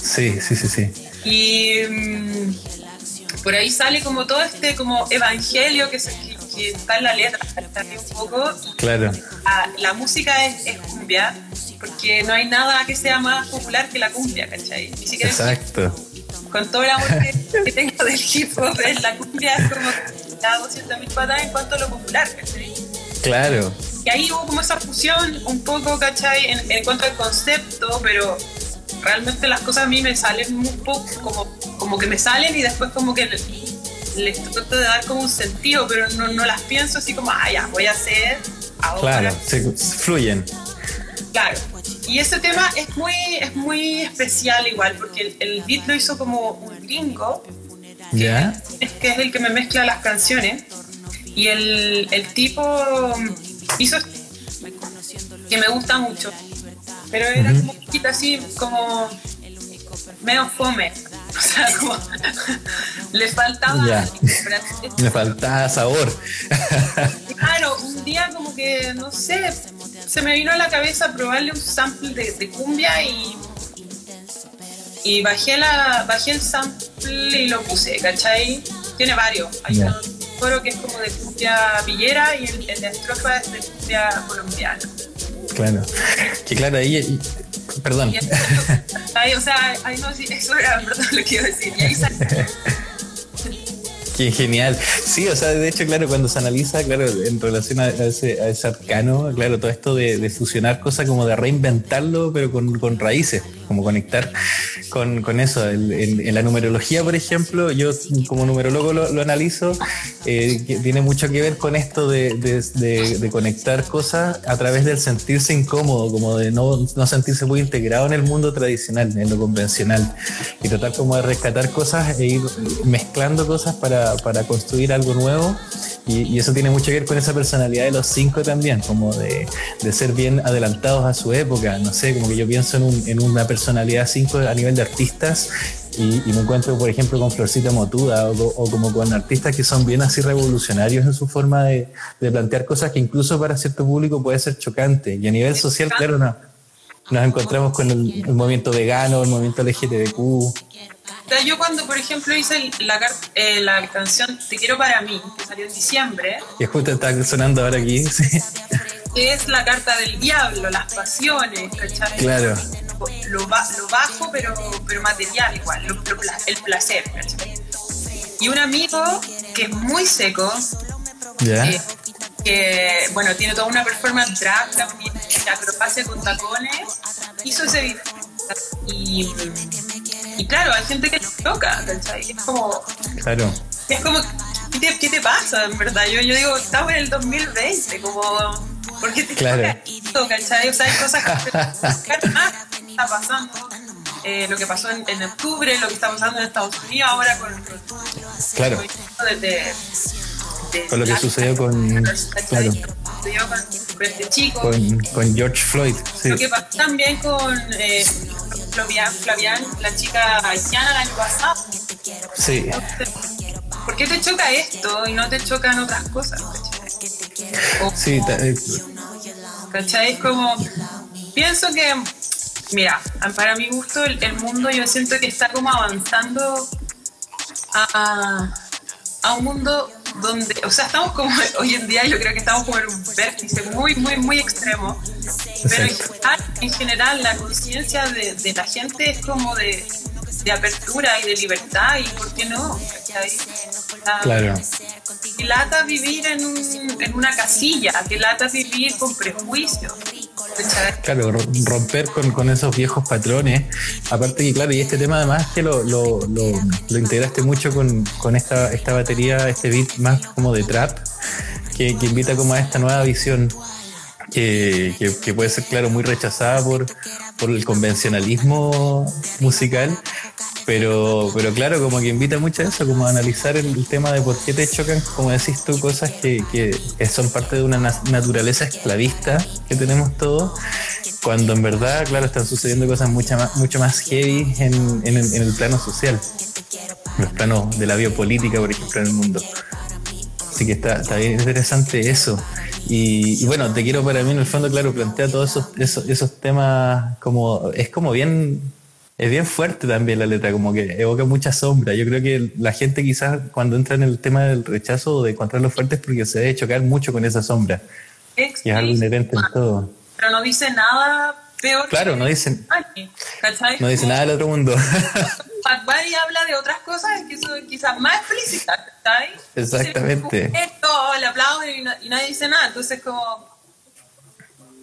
Sí, sí, sí, sí. Y mm, por ahí sale como todo este como evangelio que, que, está en la letra, un poco. Claro. La, la música es, es, cumbia, porque no hay nada que sea más popular que la cumbia, ¿cachai? Ni siquiera Exacto con todo el amor que, tengo del hip hop, la cumbia es como da 200 mil patadas en cuanto a lo popular, ¿cachai? Claro. Y ahí hubo como esa fusión un poco, ¿cachai? En, cuanto al concepto, pero realmente las cosas a mí me salen un poco como, como que me salen y después como que les, trato de dar como un sentido, pero no, no las pienso así como, ah, ya, voy a hacer ahora. Claro, se fluyen. Claro. Y ese tema es muy, es muy especial igual, porque el, beat lo hizo como un gringo, que, es, que es el que me mezcla las canciones. Y el, el tipo hizo que me gusta mucho, pero era como un poquito así, como medio fome. O sea, como le faltaba. Le faltaba sabor. Claro, un día como que, no sé, se me vino a la cabeza probarle un sample de, cumbia y. Y bajé, la, bajé el sample y lo puse, ¿cachai? Tiene varios. Hay un coro que es como de cumbia villera y el, de estrofa es de cumbia colombiana. Claro. Que claro, ahí. perdón. ahí, o sea, ahí no, eso era lo que iba a decir. Y ahí Qué genial. Sí, o sea, de hecho, claro, cuando se analiza, claro, en relación a ese, a ese arcano, claro, todo esto de, fusionar cosas como de reinventarlo, pero con, raíces. Como conectar con, con eso. En, la numerología, por ejemplo, yo como numerólogo lo, analizo, eh, tiene mucho que ver con esto de, de, conectar cosas a través del sentirse incómodo, como de no, no sentirse muy integrado en el mundo tradicional, en lo convencional, y tratar como de rescatar cosas e ir mezclando cosas para, para construir algo nuevo. Y, y, eso tiene mucho que ver con esa personalidad de los cinco también, como de, de ser bien adelantados a su época. No sé, como que yo pienso en, un, en una personalidad cinco a nivel de artistas y, me encuentro, por ejemplo, con Florcita Motuda o, como con artistas que son bien así revolucionarios en su forma de, de, plantear cosas que incluso para cierto público puede ser chocante. Y a nivel social, claro, no, nos encontramos con el, movimiento vegano, el movimiento LGTBQ. yo cuando, por ejemplo, hice la, eh, la canción Te quiero para mí, que salió en diciembre. Que justo está sonando ahora aquí, sí. Que es la carta del diablo, las pasiones, ¿cachai? Claro lo, bajo, pero, pero material igual, el placer. Y un amigo que es muy seco, eh, que bueno, tiene toda una performance drag también, acrobacia con tacones, hizo ese video. Y, y claro, hay gente que toca, Es como. Claro. Es como, ¿qué te, pasa, en verdad? Yo, yo digo, estamos en el 2020, como. ¿Por qué te claro. esto, O sea, hay cosas que está pasando, eh, lo que pasó en, octubre, lo que está pasando en Estados Unidos ahora con, claro. con lo que sucedió con, claro. con, este chico. Con, George Floyd. Lo que pasó también con eh, Flavian, la chica haitiana el año pasado. Sí. ¿Por qué te choca esto y no te chocan otras cosas? Sí, eh, ¿cachai? Como, pienso que Mira, para mi gusto el, mundo yo siento que está como avanzando a, un mundo donde, o sea, estamos como, hoy en día yo creo que estamos como en un vértice muy, muy, muy extremo, pero en general, la conciencia de, la gente es como de, apertura y de libertad y por qué no, Claro. Que lata vivir en, en una casilla, que lata vivir con prejuicios. Claro, romper con, esos viejos patrones. Aparte que, claro, y este tema además que lo, lo, lo, integraste mucho con, esta, esta batería, este beat más como de trap, que, invita como a esta nueva visión que, puede ser, claro, muy rechazada por, por el convencionalismo musical, pero, pero claro, como que invita mucho a eso, como a analizar el, tema de por qué te chocan, como decís tú, cosas que, que son parte de una naturaleza esclavista que tenemos todos, cuando en verdad, claro, están sucediendo cosas mucho más, mucho más heavy en, en, el, plano social, en el plano de la biopolítica, por ejemplo, en el mundo. Así que está, está bien interesante eso. Y, bueno, te quiero para mí en el fondo, claro, plantea todos esos, esos, esos temas como, es como bien es bien fuerte también la letra, como que evoca mucha sombra. Yo creo que la gente quizás cuando entra en el tema del rechazo o de encontrarlo fuerte es porque se debe chocar mucho con esa sombra. Y es algo inherente en todo. Pero no dice nada peor. Claro, no dice, no dice nada del otro mundo. Bad Bunny habla de otras cosas que son quizás más explícitas, ¿sabes? Exactamente. Esto, le aplauden y, y nadie dice nada. Entonces, como.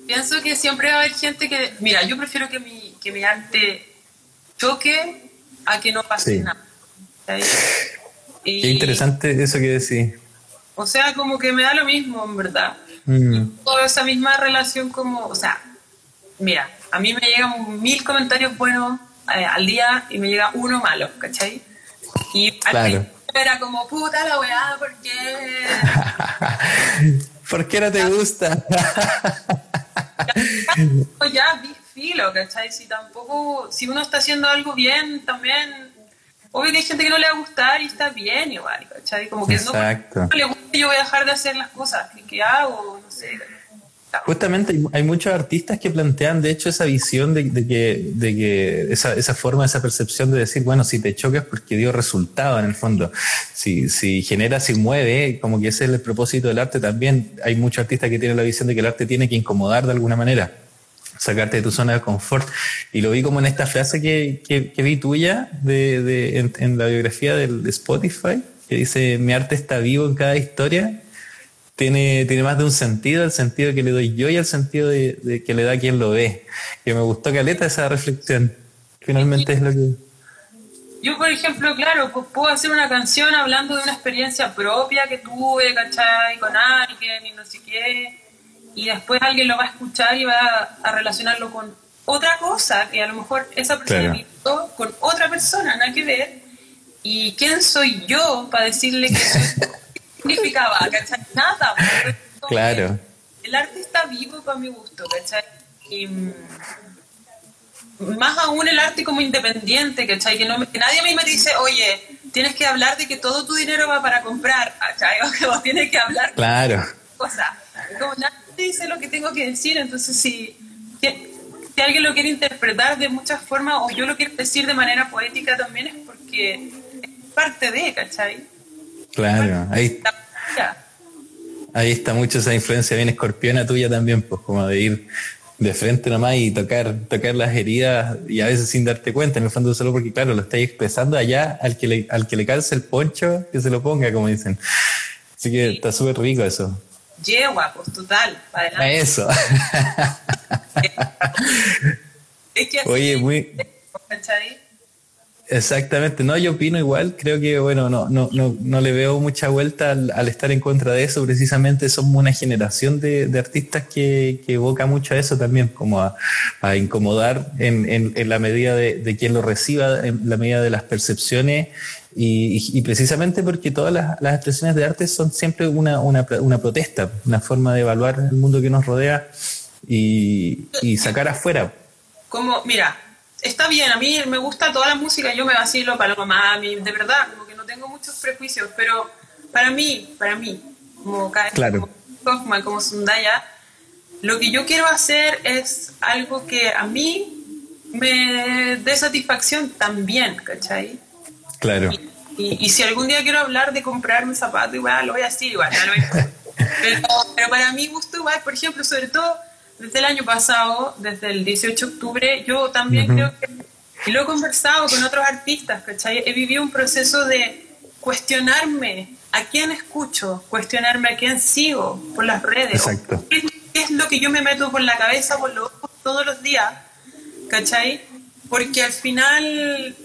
Pienso que siempre va a haber gente que. Mira, yo prefiero que mi, que mi arte choque a que no pase nada. Qué interesante eso que decís. O sea, como que me da lo mismo, en verdad. Mm. toda esa misma relación como, o sea, mira, a mí me llegan mil comentarios buenos eh, al día y me llega uno malo, ¿cachai? Y al era como, puta la weá, ¿por qué? ¿Por qué no te gusta? ya, ya, filo, ¿cachai? Si tampoco, si uno está haciendo algo bien, también, obvio que hay gente que no le va a gustar y está bien igual, ¿cachai? Como que no, le gusta, yo voy a dejar de hacer las cosas que hago, no sé. Justamente hay, muchos artistas que plantean, de hecho, esa visión de, que, de que esa, esa, forma, esa percepción de decir, bueno, si te chocas porque dio resultado en el fondo. Si, si genera, si mueve, como que ese es el propósito del arte también. Hay muchos artistas que tienen la visión de que el arte tiene que incomodar de alguna manera sacarte de tu zona de confort. Y lo vi como en esta frase que, que, vi tuya de, de en, la biografía del, de Spotify, que dice, mi arte está vivo en cada historia. Tiene, tiene más de un sentido, el sentido que le doy yo y el sentido de, que le da quien lo ve. Que me gustó caleta esa reflexión. Finalmente es lo que... Yo, por ejemplo, claro, pues puedo hacer una canción hablando de una experiencia propia que tuve, ¿cachai? Con alguien y no sé qué. Y después alguien lo va a escuchar y va a relacionarlo con otra cosa que a lo mejor esa persona claro. con otra persona, nada que ver. ¿Y quién soy yo para decirle que significaba? ¿Cachai? Nada. Claro. El arte está vivo para mi gusto, ¿cachai? Y, mm, más aún el arte como independiente, ¿cachai? Que, no, que nadie a mí me dice, oye, tienes que hablar de que todo tu dinero va para comprar, ¿cachai? O que vos tienes que hablar. Claro. Cosa. Como nadie dice lo que tengo que decir, entonces si, si alguien lo quiere interpretar de muchas formas o yo lo quiero decir de manera poética también es porque es parte de, ¿cachai? Claro, ahí, ahí está mucho esa influencia bien escorpiona tuya también, pues como de ir de frente nomás y tocar, tocar las heridas y a veces sin darte cuenta, en el fondo solo porque claro, lo estáis expresando allá al que le, al que le calce el poncho, que se lo ponga, como dicen. Así que está súper rico eso. Yegua, pues total, adelante. Eso. es que Oye, muy... Exactamente, no, yo opino igual, creo que bueno, no, no, no, no le veo mucha vuelta al, estar en contra de eso, precisamente somos una generación de, artistas que, evoca mucho a eso también, como a, incomodar en, la medida de, quien lo reciba, en la medida de las percepciones. Y, precisamente porque todas las, expresiones de arte son siempre una, una, una, protesta, una forma de evaluar el mundo que nos rodea y, y sacar afuera. Como, mira, está bien, a mí me gusta toda la música, yo me vacilo para Paloma Mami, de verdad, como que no tengo muchos prejuicios, pero para mí, para mí, como claro. como como Sundaya, lo que yo quiero hacer es algo que a mí me dé satisfacción también, ¿cachai? Claro. Y, si algún día quiero hablar de comprarme zapatos, igual lo voy a decir, igual, pero, pero para mí gusto igual, por ejemplo, sobre todo desde el año pasado, desde el 18 de octubre, yo también creo que, y lo he conversado con otros artistas, ¿cachai? He vivido un proceso de cuestionarme a quién escucho, cuestionarme a quién sigo por las redes. Exacto. ¿Qué, es lo que yo me meto por la cabeza, por los ojos todos los días? ¿Cachai? Porque al final,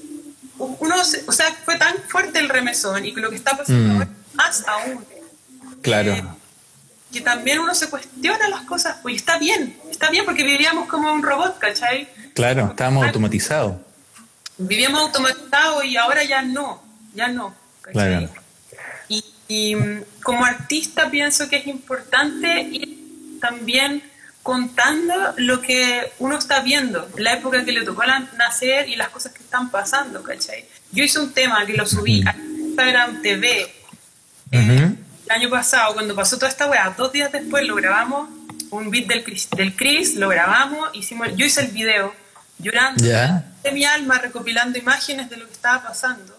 uno, o sea, fue tan fuerte el remesón y lo que está pasando mm. más aún. Claro. Eh, que también uno se cuestiona las cosas, pues está bien, está bien porque vivíamos como un robot, ¿cachai? Claro, estábamos automatizados. Vivíamos automatizados y ahora ya no, ya no. Claro. Y, mm, como artista pienso que es importante ir también contando lo que uno está viendo, la época que le tocó nacer y las cosas que están pasando, ¿cachai? Yo hice un tema que lo subí a Instagram TV el año pasado, cuando pasó toda esta weá, dos días después lo grabamos, un beat del Chris, del Chris lo grabamos, hicimos, yo hice el video llorando de mi alma, recopilando imágenes de lo que estaba pasando.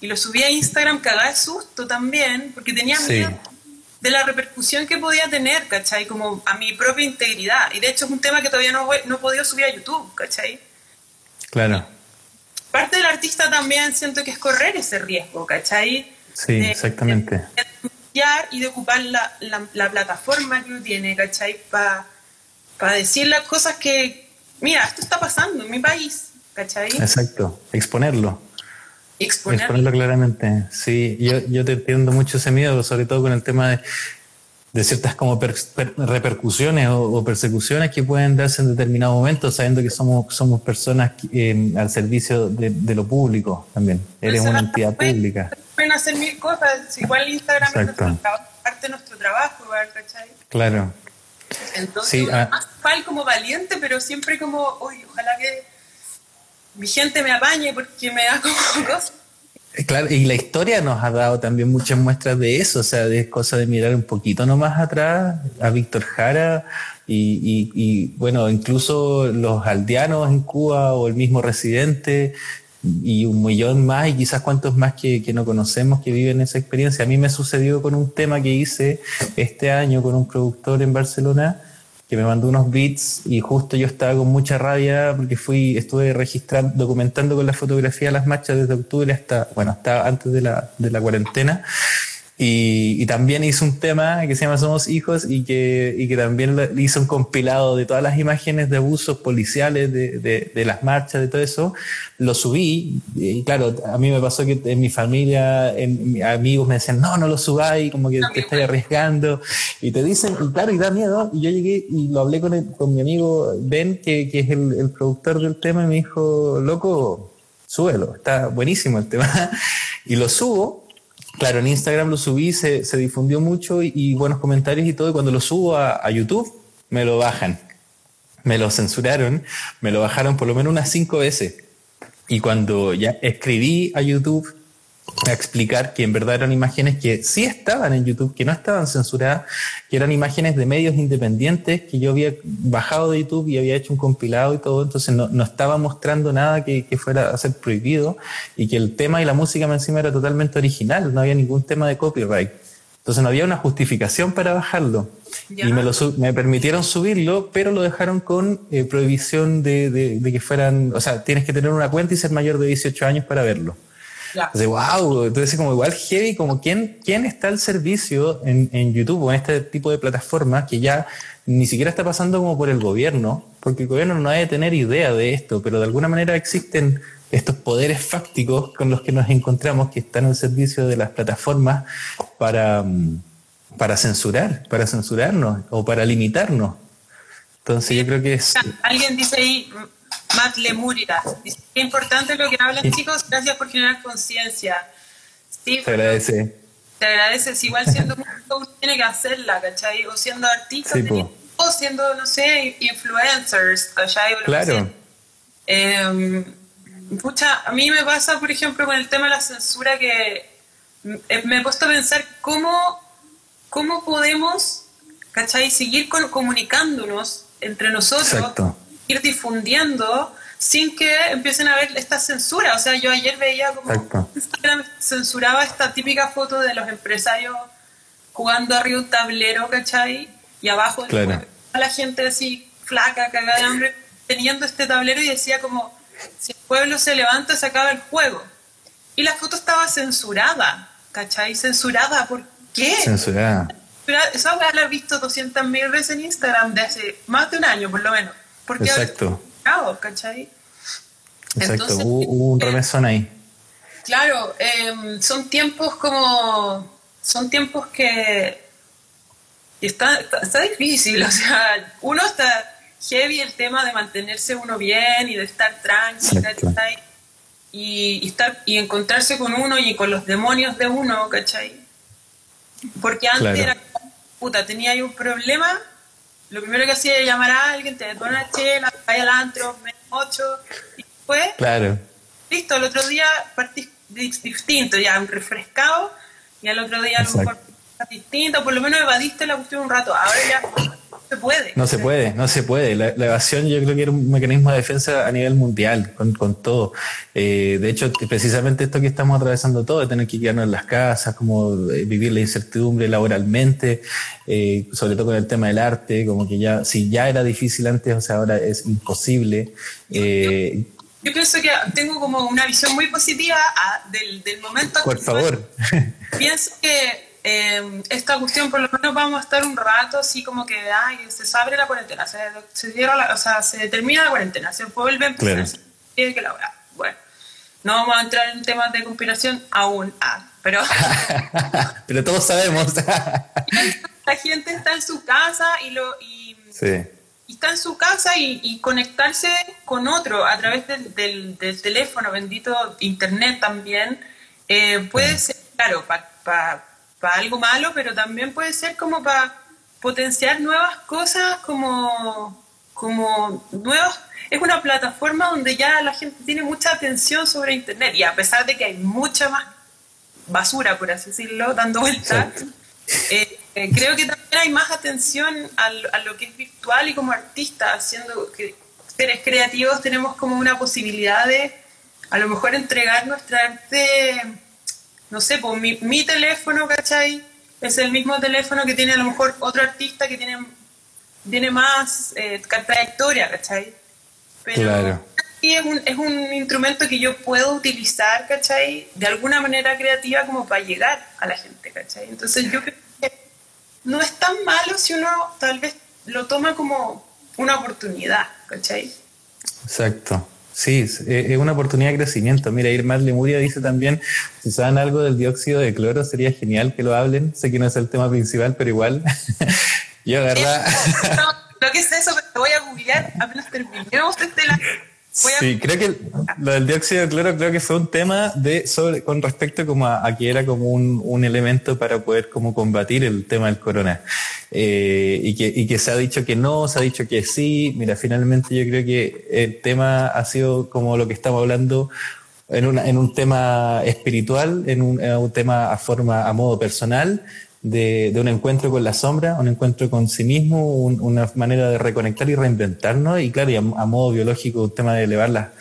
Y lo subí a Instagram cagada de susto también, porque tenía miedo de la repercusión que podía tener, ¿cachai? Como a mi propia integridad. Y de hecho es un tema que todavía no, no he podido subir a YouTube, ¿cachai? Claro. Parte del artista también siento que es correr ese riesgo, ¿cachai? Sí, exactamente y de ocupar la, la, plataforma que uno tiene, ¿cachai? Para decir las cosas que, mira, esto está pasando en mi país, ¿cachai? Exacto, exponerlo. Exponerlo. Exponerlo claramente. Sí, yo, yo te entiendo mucho ese miedo, sobre todo con el tema de, de ciertas como repercusiones o, persecuciones que pueden darse en determinados momentos, sabiendo que somos, somos personas eh, al servicio de, de, lo público también. Eres una entidad pública pueden hacer mil cosas. Igual Instagram es parte de nuestro trabajo, ¿cachai? Claro. Entonces, sí, ah. como valiente, pero siempre como, uy, ojalá que mi gente me apañe porque me da como cosas. Claro, y la historia nos ha dado también muchas muestras de eso, o sea, de cosa de mirar un poquito nomás atrás a Víctor Jara y, y, bueno, incluso los aldeanos en Cuba o el mismo residente, y un millón más y quizás cuantos más que, que, no conocemos que viven esa experiencia. A mí me sucedió con un tema que hice este año con un productor en Barcelona que me mandó unos beats y justo yo estaba con mucha rabia porque fui, estuve registrando, documentando con la fotografía las marchas desde octubre hasta, bueno, hasta antes de la, de la cuarentena Y, también hizo un tema que se llama Somos Hijos y que, y que también hizo un compilado de todas las imágenes de abusos policiales, de, de, las marchas, de todo eso. Lo subí y claro, a mí me pasó que en mi familia, en, amigos me decían, no, no lo subáis, como que te estás arriesgando. Y te dicen, y claro, y da miedo. Y yo llegué y lo hablé con, con mi amigo Ben, que, que es el, el productor del tema, y me dijo, loco, súbelo, está buenísimo el tema. y lo subo Claro, en Instagram lo subí, se, se difundió mucho y, buenos comentarios y todo. Y cuando lo subo a, a, YouTube, me lo bajan. Me lo censuraron, me lo bajaron por lo menos unas cinco veces. Y cuando ya escribí a YouTube a explicar que en verdad eran imágenes que sí estaban en YouTube, que no estaban censuradas, que eran imágenes de medios independientes que yo había bajado de YouTube y había hecho un compilado y todo, entonces no, no estaba mostrando nada que, que, fuera a ser prohibido y que el tema y la música encima era totalmente original, no había ningún tema de copyright. Entonces no había una justificación para bajarlo. Y me, lo, me permitieron subirlo, pero lo dejaron con eh, prohibición de, de, de que fueran, o sea, tienes que tener una cuenta y ser mayor de 18 años para verlo. Entonces, wow, entonces como igual heavy, como quién, quién está al servicio en, en YouTube o en este tipo de plataformas que ya ni siquiera está pasando como por el gobierno, porque el gobierno no debe tener idea de esto, pero de alguna manera existen estos poderes fácticos con los que nos encontramos que están al servicio de las plataformas para, mm, para censurar, para censurarnos o para limitarnos. Entonces yo creo que es... Alguien dice ahí, Matt Lemuria. Dice, qué importante lo que hablan, chicos. Gracias por generar conciencia. Sí, te agradece. Te agradeces. Igual siendo músico tiene que hacerla, ¿cachai? O siendo artista, o siendo, no sé, influencers, ¿cachai? claro. Eh, a mí me pasa, por ejemplo, con el tema de la censura que me he puesto a pensar cómo, cómo podemos, ¿cachai? Seguir comunicándonos entre nosotros. Exacto ir difundiendo sin que empiecen a ver esta censura. O sea, yo ayer veía como Instagram censuraba esta típica foto de los empresarios jugando arriba un tablero, ¿cachai? Y abajo a la gente así flaca, cagada de hambre, teniendo este tablero y decía como, si el pueblo se levanta, se acaba el juego. Y la foto estaba censurada, ¿cachai? Censurada, ¿por qué? Censurada. Esa la he visto 200.000 veces en Instagram de hace más de un año, por lo menos. Porque Exacto. ¿cachai? Exacto, hubo, un eh, remesón ahí. Claro, em, son tiempos como. Son tiempos que. está, está, difícil, o sea, uno está heavy el tema de mantenerse uno bien y de estar tranquilo, ¿cachai? Y, estar, y encontrarse con uno y con los demonios de uno, ¿cachai? Porque antes era, puta, tenía ahí un problema lo primero que hacía era llamar a alguien, te pone una chela, vaya al antro, menos ocho, y después, claro. listo, el otro día partís distinto, ya un refrescado, y al otro día a lo mejor distinto, por lo menos evadiste la cuestión un rato, ahora ya se puede. No se puede, no se puede. La, evasión yo creo que era un mecanismo de defensa a nivel mundial, con, con todo. Eh, de hecho, precisamente esto que estamos atravesando todo, de tener que quedarnos en las casas, como eh, vivir la incertidumbre laboralmente, eh, sobre todo con el tema del arte, como que ya, si ya era difícil antes, o sea, ahora es imposible. yo pienso que tengo como una visión muy positiva ah, del, del momento. Por favor. Pienso que eh, esta cuestión por lo menos vamos a estar un rato así como que ay, se abre la cuarentena, se, se o sea, se termina la cuarentena, se vuelve a empezar, que la, bueno, no vamos a entrar en temas de conspiración aún, ah, pero... pero todos sabemos. la gente está en su casa y lo... Y, está en su casa y, conectarse con otro a través del, del, teléfono, bendito internet también, eh, puede ser, claro, para para algo malo, pero también puede ser como para potenciar nuevas cosas, como, como nuevos. Es una plataforma donde ya la gente tiene mucha atención sobre Internet y a pesar de que hay mucha más basura, por así decirlo, dando vueltas, eh, eh, creo que también hay más atención a, a, lo que es virtual y como artista, haciendo que seres creativos tenemos como una posibilidad de a lo mejor entregar nuestra arte no sé, pues mi, mi, teléfono, ¿cachai? Es el mismo teléfono que tiene a lo mejor otro artista que tiene, tiene más eh, trayectoria, ¿cachai? Pero claro. es un, es un instrumento que yo puedo utilizar, ¿cachai? De alguna manera creativa como para llegar a la gente, ¿cachai? Entonces yo creo que no es tan malo si uno tal vez lo toma como una oportunidad, ¿cachai? Exacto. Sí, es una oportunidad de crecimiento. Mira, Irma Lemuria dice también, si saben algo del dióxido de cloro, sería genial que lo hablen. Sé que no es el tema principal, pero igual. Yo, ¿verdad? No, lo que es eso, pero te voy a googlear apenas terminemos este. Sí, creo que lo del dióxido de cloro creo que fue un tema de sobre con respecto como a, que era como un, un, elemento para poder como combatir el tema del corona. Eh, y, que, y que se ha dicho que no, se ha dicho que sí. Mira, finalmente yo creo que el tema ha sido como lo que estamos hablando en, una, en un tema espiritual, en un, en un tema a forma, a modo personal, de, de, un encuentro con la sombra, un encuentro con sí mismo, una manera de reconectar y reinventarnos, y claro, y a, modo biológico, un tema de elevar la,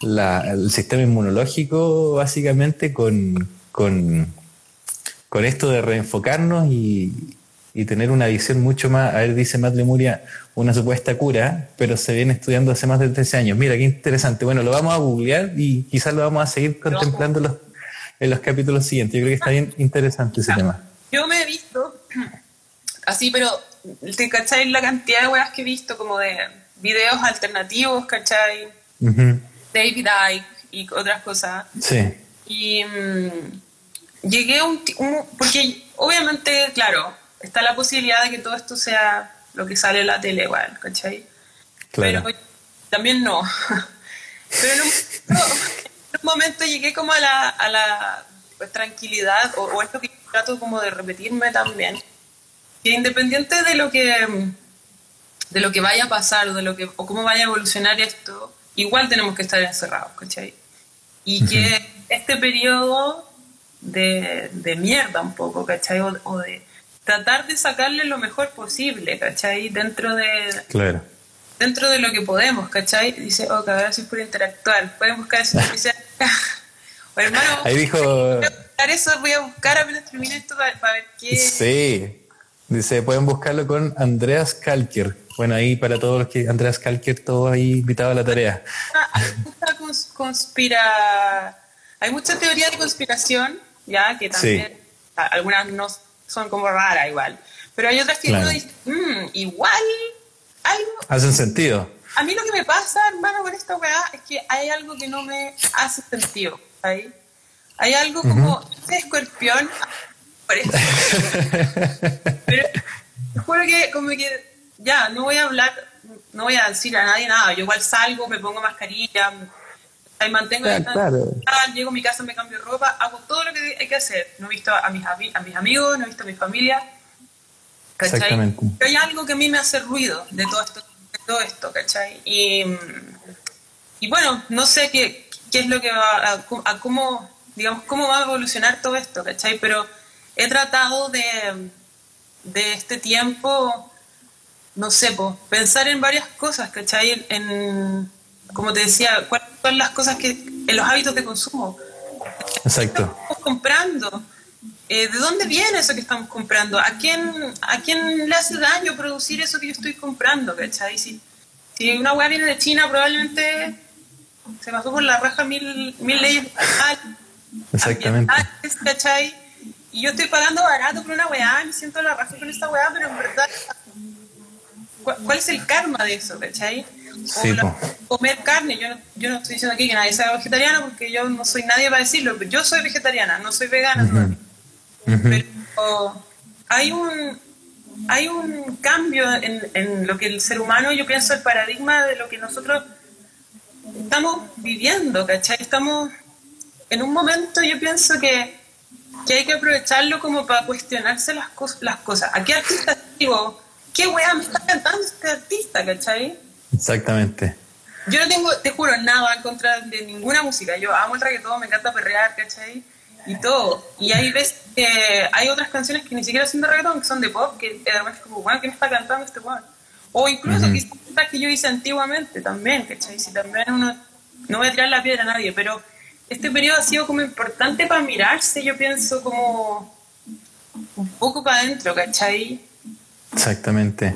la, el sistema inmunológico, básicamente, con, con, con esto de reenfocarnos y, y, tener una visión mucho más, a ver, dice Matt Lemuria, una supuesta cura, pero se viene estudiando hace más de 13 años. Mira, qué interesante. Bueno, lo vamos a googlear y quizás lo vamos a seguir contemplando los, en los capítulos siguientes. Yo creo que está bien interesante ese tema. Yo me he visto así, pero ¿te cachai la cantidad de weas que he visto como de videos alternativos, cachai? David Icke y otras cosas. Sí. Y mm, llegué a un, Porque obviamente, claro, está la posibilidad de que todo esto sea lo que sale en la tele igual, ¿cachai? Claro. Pero también no. Pero en un, momento llegué como a la, a la tranquilidad, o, o esto que trato como de repetirme también, que independiente de lo que, de lo que vaya a pasar o, de lo que, o cómo vaya a evolucionar esto, igual tenemos que estar encerrados, ¿cachai? Y que este periodo de, de, mierda un poco, ¿cachai? O, de tratar de sacarle lo mejor posible, ¿cachai? Dentro de... Claro. Dentro de lo que podemos, ¿cachai? Dice, oh, gracias por interactuar. Pueden buscar eso. o hermano, Ahí dijo eso, voy a buscar apenas termine esto para, ver qué. Sí. Dice, pueden buscarlo con Andreas Kalker. Bueno, ahí para todos los que. Andreas Kalker, todo ahí invitado a la tarea. Hay mucha conspira. Hay mucha teoría de conspiración, ya, que también. Algunas no son como raras igual. Pero hay otras que uno dice, mmm, igual. Algo. Hacen sentido. A mí lo que me pasa, hermano, con esta weá es que hay algo que no me hace sentido. ¿ahí? Hay algo como ese escorpión. Pero te juro que como que ya, no voy a hablar, no voy a decir a nadie nada. Yo igual salgo, me pongo mascarilla, me mantengo claro, llego a mi casa, me cambio ropa, hago todo lo que hay que hacer. No he visto a mis, a mis amigos, no he visto a mi familia. ¿cachai? Pero hay algo que a mí me hace ruido de todo esto, de todo esto ¿cachai? Y, y bueno, no sé qué, qué es lo que va a, a cómo digamos, cómo va a evolucionar todo esto, ¿cachai? Pero he tratado de, de este tiempo, no sé, pues, pensar en varias cosas, ¿cachai? En, como te decía, cuáles son las cosas que, en los hábitos de consumo. Exacto. ¿Qué estamos comprando? Eh, ¿De dónde viene eso que estamos comprando? ¿A quién, ¿A quién le hace daño producir eso que yo estoy comprando? ¿cachai? Si, si una hueá viene de China, probablemente se pasó por la raja mil, mil leyes Exactamente. ¿cachai? Y yo estoy pagando barato por una weá, me siento la razón con esta weá, pero en verdad, ¿cuál es el karma de eso, cachai? Sí, comer carne, yo no, yo no estoy diciendo aquí que nadie sea vegetariano porque yo no soy nadie para decirlo, pero yo soy vegetariana, no soy vegana. Pero hay un, hay un cambio en, en lo que el ser humano, yo pienso, el paradigma de lo que nosotros estamos viviendo, ¿cachai? Estamos en un momento yo pienso que, que hay que aprovecharlo como para cuestionarse las, las cosas. ¿A qué artista digo? ¿Qué weá me está cantando este artista, cachai? Exactamente. Yo no tengo, te juro, nada en contra de ninguna música. Yo amo el reggaetón, me encanta perrear, ¿cachai? Y todo. Y hay veces que hay otras canciones que ni siquiera son de reggaetón, que son de pop, que además es como, bueno, ¿quién está cantando este weón? O incluso uh que yo hice antiguamente también, ¿cachai? Si también uno, no voy a tirar la piedra a nadie, pero este periodo ha sido como importante para mirarse, yo pienso como un poco para adentro, ¿cachai? Exactamente.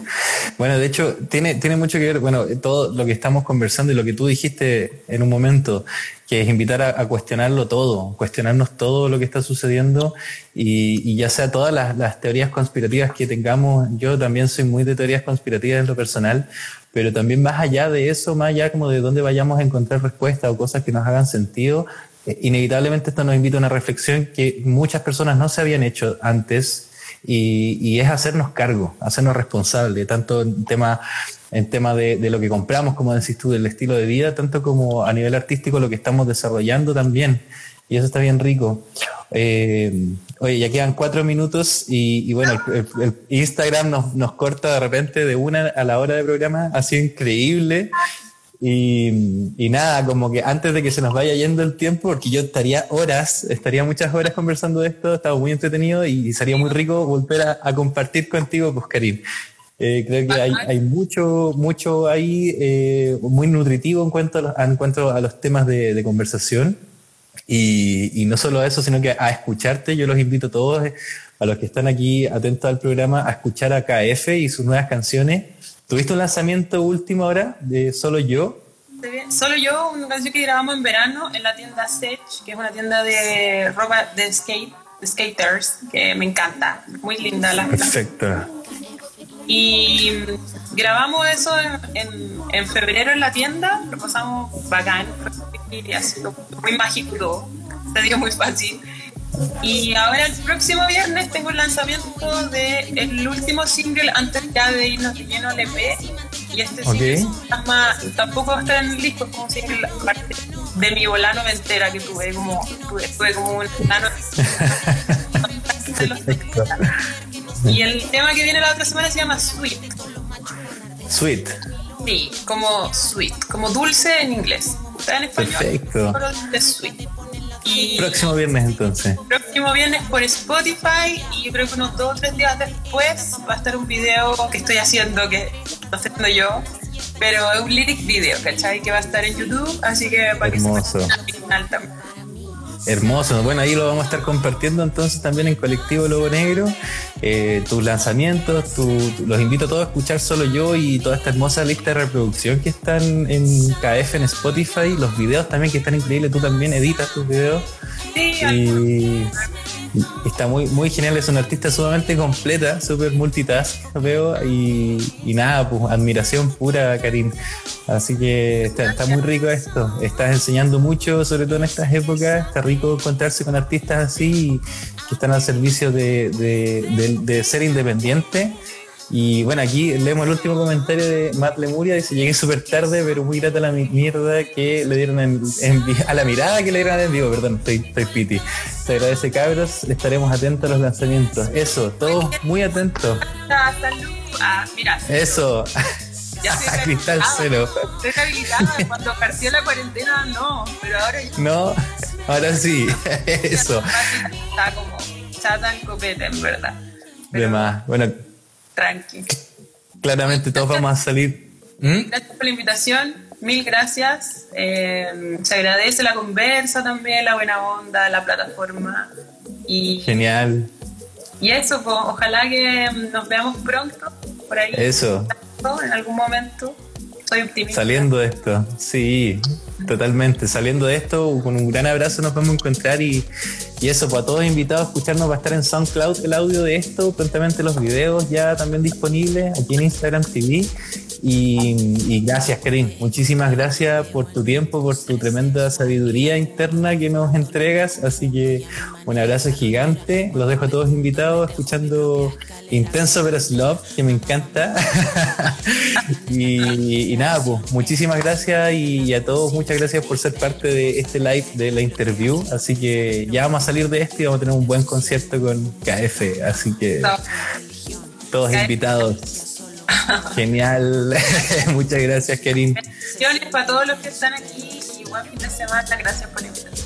Bueno, de hecho, tiene, tiene mucho que ver, bueno, todo lo que estamos conversando y lo que tú dijiste en un momento, que es invitar a, cuestionarlo todo, cuestionarnos todo lo que está sucediendo y, ya sea todas las, las, teorías conspirativas que tengamos. Yo también soy muy de teorías conspirativas en lo personal, pero también más allá de eso, más allá como de dónde vayamos a encontrar respuestas o cosas que nos hagan sentido, eh, inevitablemente esto nos invita a una reflexión que muchas personas no se habían hecho antes y, es hacernos cargo, hacernos responsables, tanto en tema, en tema de, lo que compramos, como decís tú, del estilo de vida, tanto como a nivel artístico lo que estamos desarrollando también. Y eso está bien rico. Eh, oye, ya quedan cuatro minutos y, bueno, el, Instagram nos, nos, corta de repente de una a la hora de programa, ha sido increíble. Y, nada, como que antes de que se nos vaya yendo el tiempo, porque yo estaría horas, estaría muchas horas conversando de esto, estaba muy entretenido y sería muy rico volver a, compartir contigo, pues Karim. Eh, creo que hay, hay, mucho, mucho ahí eh, muy nutritivo en cuanto a los, en cuanto a los temas de conversación. Y, y, no solo eso, sino que a escucharte, yo los invito a todos, a los que están aquí atentos al programa, a escuchar a KF y sus nuevas canciones ¿Tuviste un lanzamiento último ahora de Solo Yo? Solo Yo, una canción que grabamos en verano en la tienda Sech, que es una tienda de ropa de skate, de skaters, que me encanta. Muy linda la Perfecto. Y grabamos eso en, en, febrero en la tienda, lo pasamos bacán, y ha sido muy mágico se dio muy fácil. Y ahora el próximo viernes tengo el lanzamiento del el último single antes ya de irnos de lleno al EP. Y este single tampoco va a estar en el disco, es como un single de mi volano entera que tuve, como, tuve, como un volano. y el tema que viene la otra semana se llama Sweet. Sweet. Sí, como sweet, como dulce en inglés. Está en español. Perfecto. Pero sweet. próximo viernes entonces. Próximo viernes por Spotify y yo creo que unos dos o tres días después va a estar un video que estoy haciendo, que estoy haciendo yo, pero es un lyric video, ¿cachai? Que va a estar en YouTube, así que para Hermoso. que se final también. Hermoso, bueno, ahí lo vamos a estar compartiendo entonces también en Colectivo Lobo Negro, eh, tus lanzamientos, los invito a todos a escuchar solo yo y toda esta hermosa lista de reproducción que están en KF en Spotify, los videos también que están increíbles, tú también editas tus videos. Sí, y, está muy, muy genial, es una artista sumamente completa, súper multitask, veo, y, y, nada, pues admiración pura, Karim. Así que está, muy rico esto, estás enseñando mucho, sobre todo en estas épocas, está rico encontrarse con artistas así que están al servicio de, de, de ser independiente y bueno, aquí leemos el último comentario de Matt Lemuria. Dice: Llegué súper tarde, pero muy grata la mierda que le dieron en, a la mirada que le dieron en vivo. Perdón, estoy, estoy piti. Se agradece, cabros. Estaremos atentos a los lanzamientos. Eso, todos muy atentos. Ah, mira. Eso. Ya estoy Cristal cero. Estoy habilitada. Cuando partió la cuarentena, no. Pero ahora ya. No, ahora sí. Eso. Está como chata en copete, en verdad. de más. Bueno tranqui. Claramente todos vamos a salir. ¿Mm? Gracias por la invitación, mil gracias. Eh, se agradece la conversa también, la buena onda, la plataforma. Y, Genial. Y eso, pues, ojalá que nos veamos pronto por ahí. Eso. En algún momento. Soy optimista. Saliendo de esto, sí, totalmente. Saliendo de esto, con un gran abrazo nos vamos a encontrar y, y eso, pues a todos invitados a escucharnos va a estar en SoundCloud el audio de esto, prontamente los videos ya también disponibles aquí en Instagram TV. Y, gracias, Karim. Muchísimas gracias por tu tiempo, por tu tremenda sabiduría interna que nos entregas. Así que un abrazo gigante. Los dejo a todos invitados escuchando Intenso pero Love, que me encanta. y, nada, pues muchísimas gracias y, a todos muchas gracias por ser parte de este live de la interview. Así que ya vamos a salir de esto y vamos a tener un buen concierto con KF. Así que todos invitados. Genial. Muchas gracias, Kerin. Bendiciones para todos los que están aquí y buen fin de semana. Gracias por invitarme.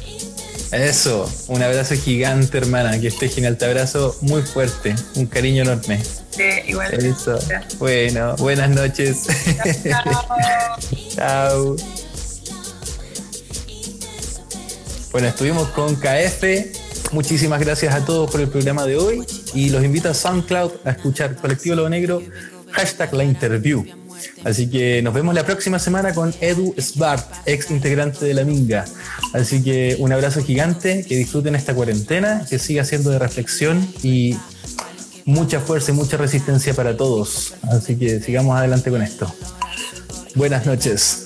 Eso, un abrazo gigante, hermana. Que esté genial. Te abrazo muy fuerte. Un cariño enorme. Sí, igual. Eso. Bueno, buenas noches. Chao. Chao. Bueno, estuvimos con KF. Muchísimas gracias a todos por el programa de hoy. y los invito a SoundCloud a escuchar Colectivo Lobo Negro, hashtag la interview. Así que nos vemos la próxima semana con Edu Svart, ex integrante de la Minga. Así que un abrazo gigante, que disfruten esta cuarentena, que siga siendo de reflexión y mucha fuerza y mucha resistencia para todos. Así que sigamos adelante con esto. Buenas noches.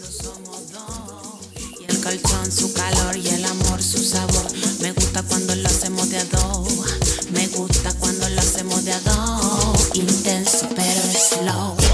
Pero